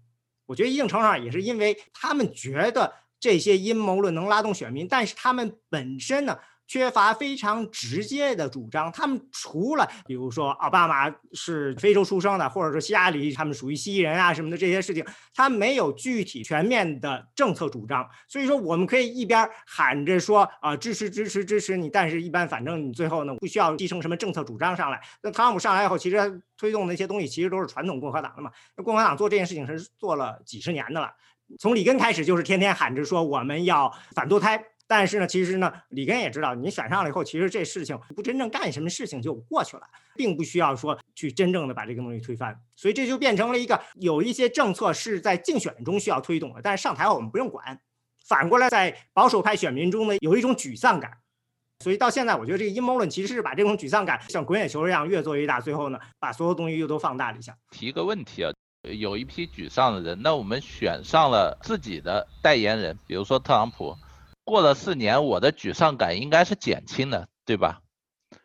我觉得一定程度上也是因为他们觉得这些阴谋论能拉动选民，但是他们本身呢缺乏非常直接的主张。他们除了比如说奥巴马是非洲出生的，或者说希拉里他们属于蜥蜴人啊什么的这些事情，他没有具体全面的政策主张。所以说我们可以一边喊着说啊支持支持支持你，但是一般反正你最后呢不需要提升什么政策主张上来。那特朗普上来以后，其实。推动那些东西其实都是传统共和党的嘛。那共和党做这件事情是做了几十年的了，从里根开始就是天天喊着说我们要反堕胎。但是呢，其实呢，里根也知道，你选上了以后，其实这事情不真正干什么事情就过去了，并不需要说去真正的把这个东西推翻。所以这就变成了一个有一些政策是在竞选中需要推动的，但是上台后我们不用管。反过来，在保守派选民中呢，有一种沮丧感。所以到现在，我觉得这个阴谋论其实是把这种沮丧感像滚雪球一样越做越大，最后呢，把所有东西又都放大了一下。提个问题啊，有一批沮丧的人，那我们选上了自己的代言人，比如说特朗普，过了四年，我的沮丧感应该是减轻的，对吧？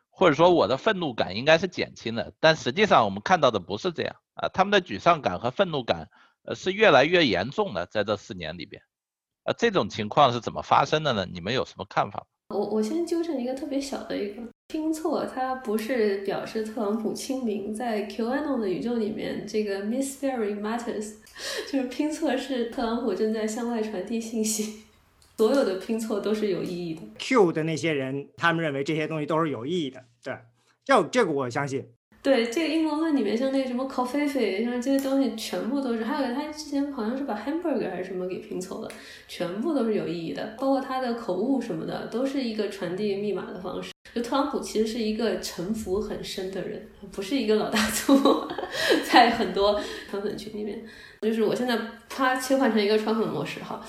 或者说我的愤怒感应该是减轻的，但实际上我们看到的不是这样啊，他们的沮丧感和愤怒感，呃，是越来越严重的，在这四年里边，呃，这种情况是怎么发生的呢？你们有什么看法？我我先纠正一个特别小的一个拼错，它不是表示特朗普亲民，在 QAnon 的宇宙里面，这个 Miss Very Matters 就是拼错是特朗普正在向外传递信息，所有的拼凑都是有意义的。Q 的那些人，他们认为这些东西都是有意义的，对，这这个我相信。对这个阴谋论里面，像那个什么 coffee，像这些东西全部都是，还有他之前好像是把 hamburger 还是什么给拼凑了，全部都是有意义的，包括他的口误什么的，都是一个传递密码的方式。就特朗普其实是一个城府很深的人，不是一个老大粗，在很多川粉群里面，就是我现在啪切换成一个川粉模式哈，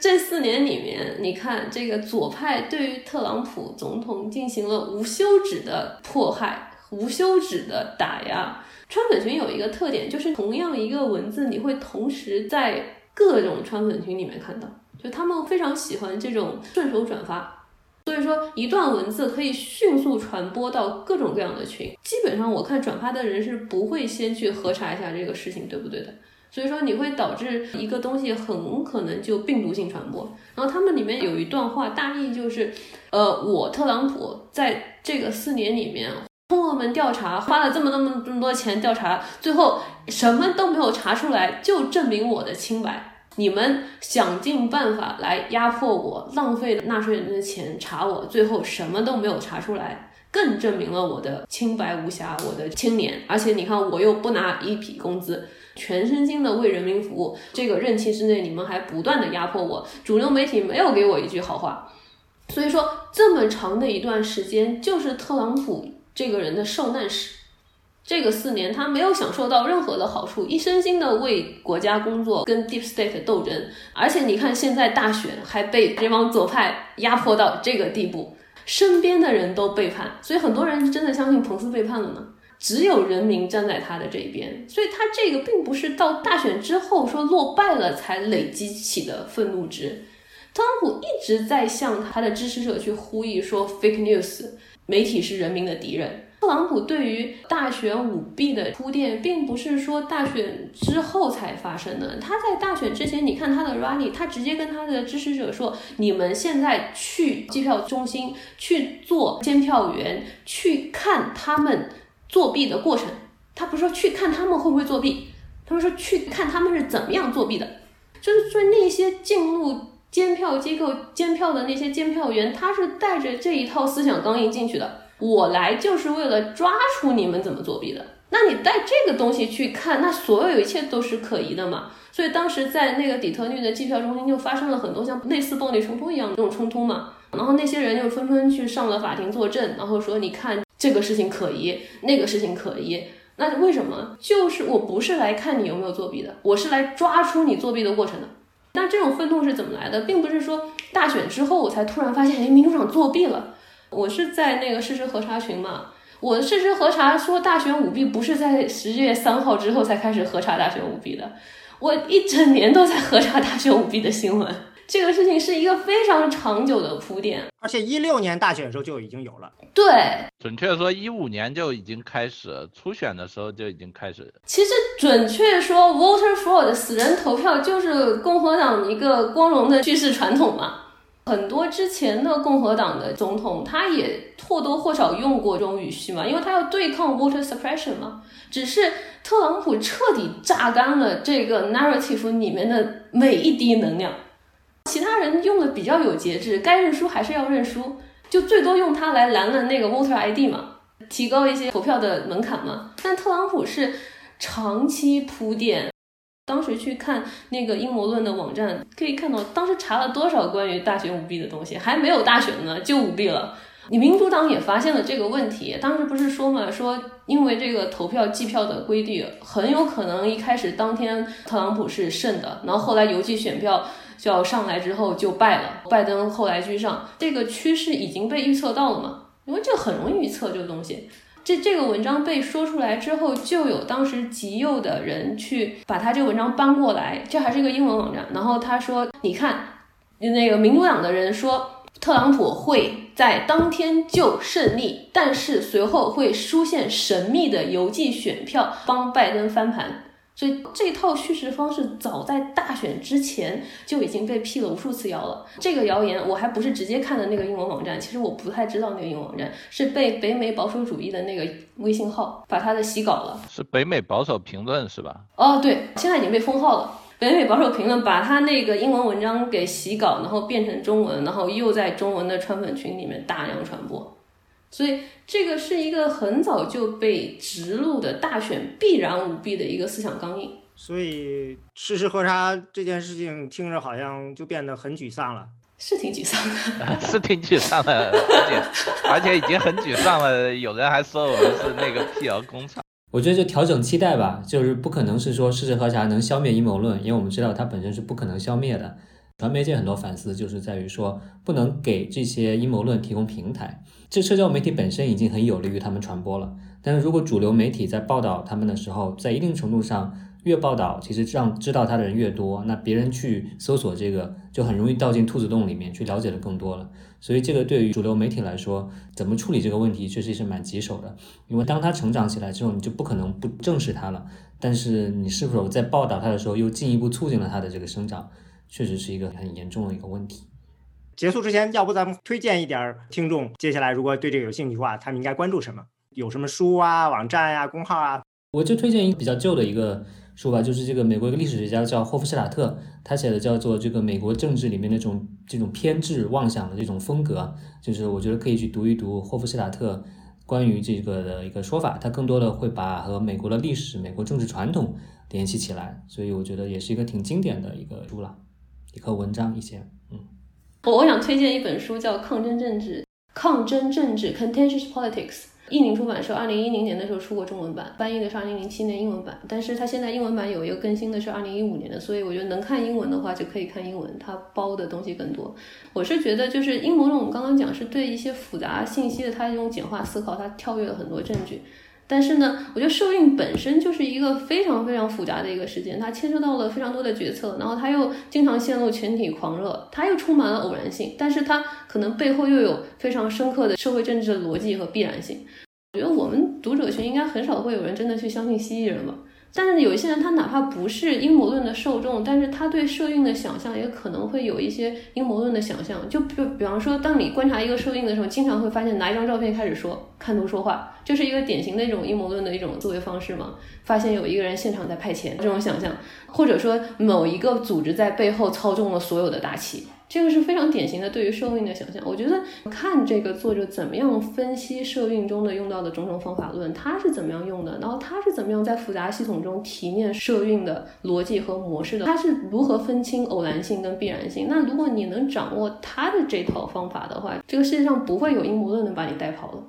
这四年里面，你看这个左派对于特朗普总统进行了无休止的迫害。无休止的打压，川粉群有一个特点，就是同样一个文字，你会同时在各种川粉群里面看到，就他们非常喜欢这种顺手转发，所以说一段文字可以迅速传播到各种各样的群，基本上我看转发的人是不会先去核查一下这个事情对不对的，所以说你会导致一个东西很可能就病毒性传播。然后他们里面有一段话，大意就是，呃，我特朗普在这个四年里面。通过我们调查，花了这么那么这么多钱调查，最后什么都没有查出来，就证明我的清白。你们想尽办法来压迫我，浪费纳税人的钱查我，最后什么都没有查出来，更证明了我的清白无瑕，我的清廉。而且你看，我又不拿一笔工资，全身心的为人民服务。这个任期之内，你们还不断的压迫我，主流媒体没有给我一句好话。所以说，这么长的一段时间，就是特朗普。这个人的受难史，这个四年他没有享受到任何的好处，一身心的为国家工作，跟 Deep State 斗争，而且你看现在大选还被这帮左派压迫到这个地步，身边的人都背叛，所以很多人真的相信彭斯背叛了呢？只有人民站在他的这一边，所以他这个并不是到大选之后说落败了才累积起的愤怒值，特朗普一直在向他的支持者去呼吁说 fake news。媒体是人民的敌人，特朗普对于大选舞弊的铺垫，并不是说大选之后才发生的。他在大选之前，你看他的 rally，他直接跟他的支持者说：“你们现在去计票中心去做监票员，去看他们作弊的过程。”他不是说去看他们会不会作弊，他们说去看他们是怎么样作弊的，就是说那些进入监票机构监票的那些监票员，他是带着这一套思想刚硬进去的。我来就是为了抓出你们怎么作弊的。那你带这个东西去看，那所有一切都是可疑的嘛？所以当时在那个底特律的计票中心就发生了很多像类似暴力冲突一样的这种冲突嘛。然后那些人就纷纷去上了法庭作证，然后说你看这个事情可疑，那个事情可疑。那为什么？就是我不是来看你有没有作弊的，我是来抓出你作弊的过程的。那这种愤怒是怎么来的？并不是说大选之后我才突然发现，哎，民主党作弊了。我是在那个事实核查群嘛，我的事实核查说大选舞弊不是在十月三号之后才开始核查大选舞弊的，我一整年都在核查大选舞弊的新闻。这个事情是一个非常长久的铺垫，而且一六年大选的时候就已经有了。对，准确说一五年就已经开始初选的时候就已经开始。其实准确说，voter fraud 死人投票就是共和党一个光荣的叙事传统嘛。很多之前的共和党的总统，他也或多或少用过这种语序嘛，因为他要对抗 voter suppression 嘛。只是特朗普彻底榨干了这个 narrative 里面的每一滴能量，其他人用的比较有节制，该认输还是要认输，就最多用它来拦拦那个 voter ID 嘛，提高一些投票的门槛嘛。但特朗普是长期铺垫。当时去看那个阴谋论的网站，可以看到当时查了多少关于大选舞弊的东西，还没有大选呢就舞弊了。你民主党也发现了这个问题，当时不是说嘛，说因为这个投票计票的规律，很有可能一开始当天特朗普是胜的，然后后来邮寄选票就要上来之后就败了，拜登后来居上，这个趋势已经被预测到了嘛？因为这很容易预测这个东西。这这个文章被说出来之后，就有当时极右的人去把他这个文章搬过来，这还是一个英文网站。然后他说：“你看，那个民主党的人说特朗普会在当天就胜利，但是随后会出现神秘的邮寄选票帮拜登翻盘。”所以这套叙事方式早在大选之前就已经被辟了无数次谣了。这个谣言我还不是直接看的那个英文网站，其实我不太知道那个英文网站是被北美保守主义的那个微信号把它的洗稿了。是北美保守评论是吧？哦，对，现在已经被封号了。北美保守评论把他那个英文文章给洗稿，然后变成中文，然后又在中文的川粉群里面大量传播。所以这个是一个很早就被植入的大选必然舞弊的一个思想刚印。所以事实核查这件事情听着好像就变得很沮丧了。是挺沮丧的，是挺沮丧的，而且而且已经很沮丧了。有人还说我们是那个辟谣工厂。我觉得就调整期待吧，就是不可能是说事实核查能消灭阴谋论，因为我们知道它本身是不可能消灭的。传媒界很多反思就是在于说，不能给这些阴谋论提供平台。这社交媒体本身已经很有利于他们传播了，但是如果主流媒体在报道他们的时候，在一定程度上越报道，其实让知道他的人越多，那别人去搜索这个就很容易掉进兔子洞里面去了解的更多了。所以这个对于主流媒体来说，怎么处理这个问题确实是蛮棘手的。因为当他成长起来之后，你就不可能不正视他了。但是你是否在报道他的时候，又进一步促进了他的这个生长？确实是一个很严重的一个问题。结束之前，要不咱们推荐一点听众，接下来如果对这个有兴趣的话，他们应该关注什么？有什么书啊、网站呀、公号啊？我就推荐一个比较旧的一个书吧，就是这个美国一个历史学家叫霍夫施塔特，他写的叫做《这个美国政治里面那种这种偏执妄想的这种风格》，就是我觉得可以去读一读霍夫施塔特关于这个的一个说法，他更多的会把和美国的历史、美国政治传统联系起来，所以我觉得也是一个挺经典的一个书了。一个文章一些，我我想推荐一本书叫《抗争政治》，抗争政治 （Contentious Politics）。译林出版社二零一零年的时候出过中文版，翻译的是二零零七年英文版，但是它现在英文版有一个更新的是二零一五年的，所以我觉得能看英文的话就可以看英文，它包的东西更多。我是觉得就是阴谋论，我们刚刚讲是对一些复杂信息的它一种简化思考，它跳跃了很多证据。但是呢，我觉得受孕本身就是一个非常非常复杂的一个事件，它牵涉到了非常多的决策，然后它又经常陷入群体狂热，它又充满了偶然性，但是它可能背后又有非常深刻的社会政治的逻辑和必然性。我觉得我们读者群应该很少会有人真的去相信蜥蜴人吧。但是有一些人，他哪怕不是阴谋论的受众，但是他对社运的想象也可能会有一些阴谋论的想象。就比比方说，当你观察一个社运的时候，经常会发现拿一张照片开始说，看图说话，就是一个典型的一种阴谋论的一种思维方式嘛。发现有一个人现场在派钱，这种想象，或者说某一个组织在背后操纵了所有的大旗。这个是非常典型的对于社运的想象。我觉得看这个作者怎么样分析社运中的用到的种种方法论，他是怎么样用的，然后他是怎么样在复杂系统中提炼社运的逻辑和模式的，他是如何分清偶然性跟必然性。那如果你能掌握他的这套方法的话，这个世界上不会有阴谋论能把你带跑了。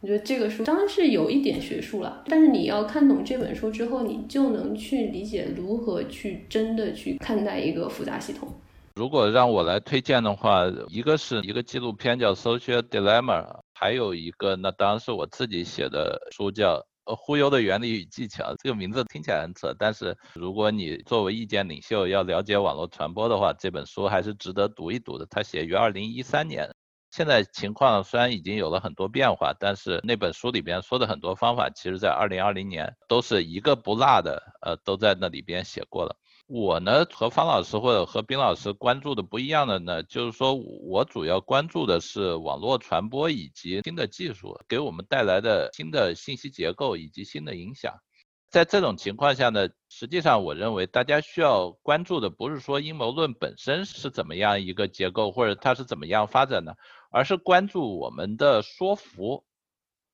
我觉得这个书当然是有一点学术了，但是你要看懂这本书之后，你就能去理解如何去真的去看待一个复杂系统。如果让我来推荐的话，一个是一个纪录片叫《Social Dilemma》，还有一个那当然是我自己写的书叫《呃忽悠的原理与技巧》。这个名字听起来很扯，但是如果你作为意见领袖要了解网络传播的话，这本书还是值得读一读的。它写于二零一三年，现在情况虽然已经有了很多变化，但是那本书里边说的很多方法，其实在二零二零年都是一个不落的，呃，都在那里边写过了。我呢和方老师或者和冰老师关注的不一样的呢，就是说我主要关注的是网络传播以及新的技术给我们带来的新的信息结构以及新的影响。在这种情况下呢，实际上我认为大家需要关注的不是说阴谋论本身是怎么样一个结构或者它是怎么样发展的，而是关注我们的说服。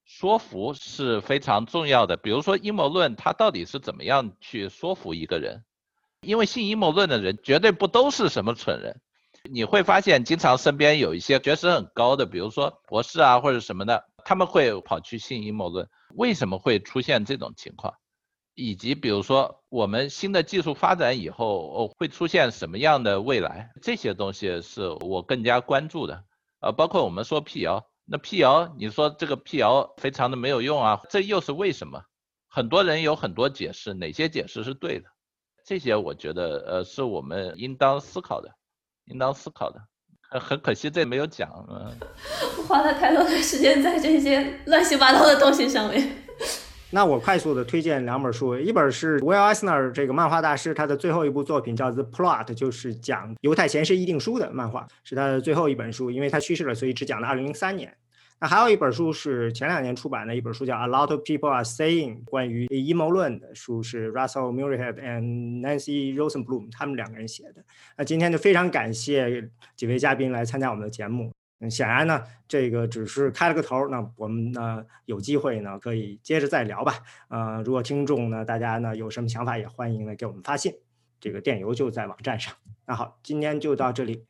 说服是非常重要的。比如说阴谋论，它到底是怎么样去说服一个人？因为信阴谋论的人绝对不都是什么蠢人，你会发现经常身边有一些学识很高的，比如说博士啊或者什么的，他们会跑去信阴谋论。为什么会出现这种情况？以及比如说我们新的技术发展以后会出现什么样的未来？这些东西是我更加关注的。呃，包括我们说辟谣，那辟谣你说这个辟谣非常的没有用啊，这又是为什么？很多人有很多解释，哪些解释是对的？这些我觉得，呃，是我们应当思考的，应当思考的。很很可惜，这没有讲。嗯，花了太多的时间在这些乱七八糟的东西上面。那我快速的推荐两本书，一本是 Will Eisner 这个漫画大师他的最后一部作品叫《The Plot》，就是讲犹太贤士议定书的漫画，是他的最后一本书，因为他去世了，所以只讲了2003年。那还有一本书是前两年出版的一本书，叫《A Lot of People Are Saying》，关于阴谋论的书，是 Russell Muirhead and Nancy Rosenblum 他们两个人写的。那今天就非常感谢几位嘉宾来参加我们的节目。嗯，显然呢，这个只是开了个头，那我们呢有机会呢可以接着再聊吧。呃，如果听众呢大家呢有什么想法，也欢迎呢给我们发信，这个电邮就在网站上。那好，今天就到这里。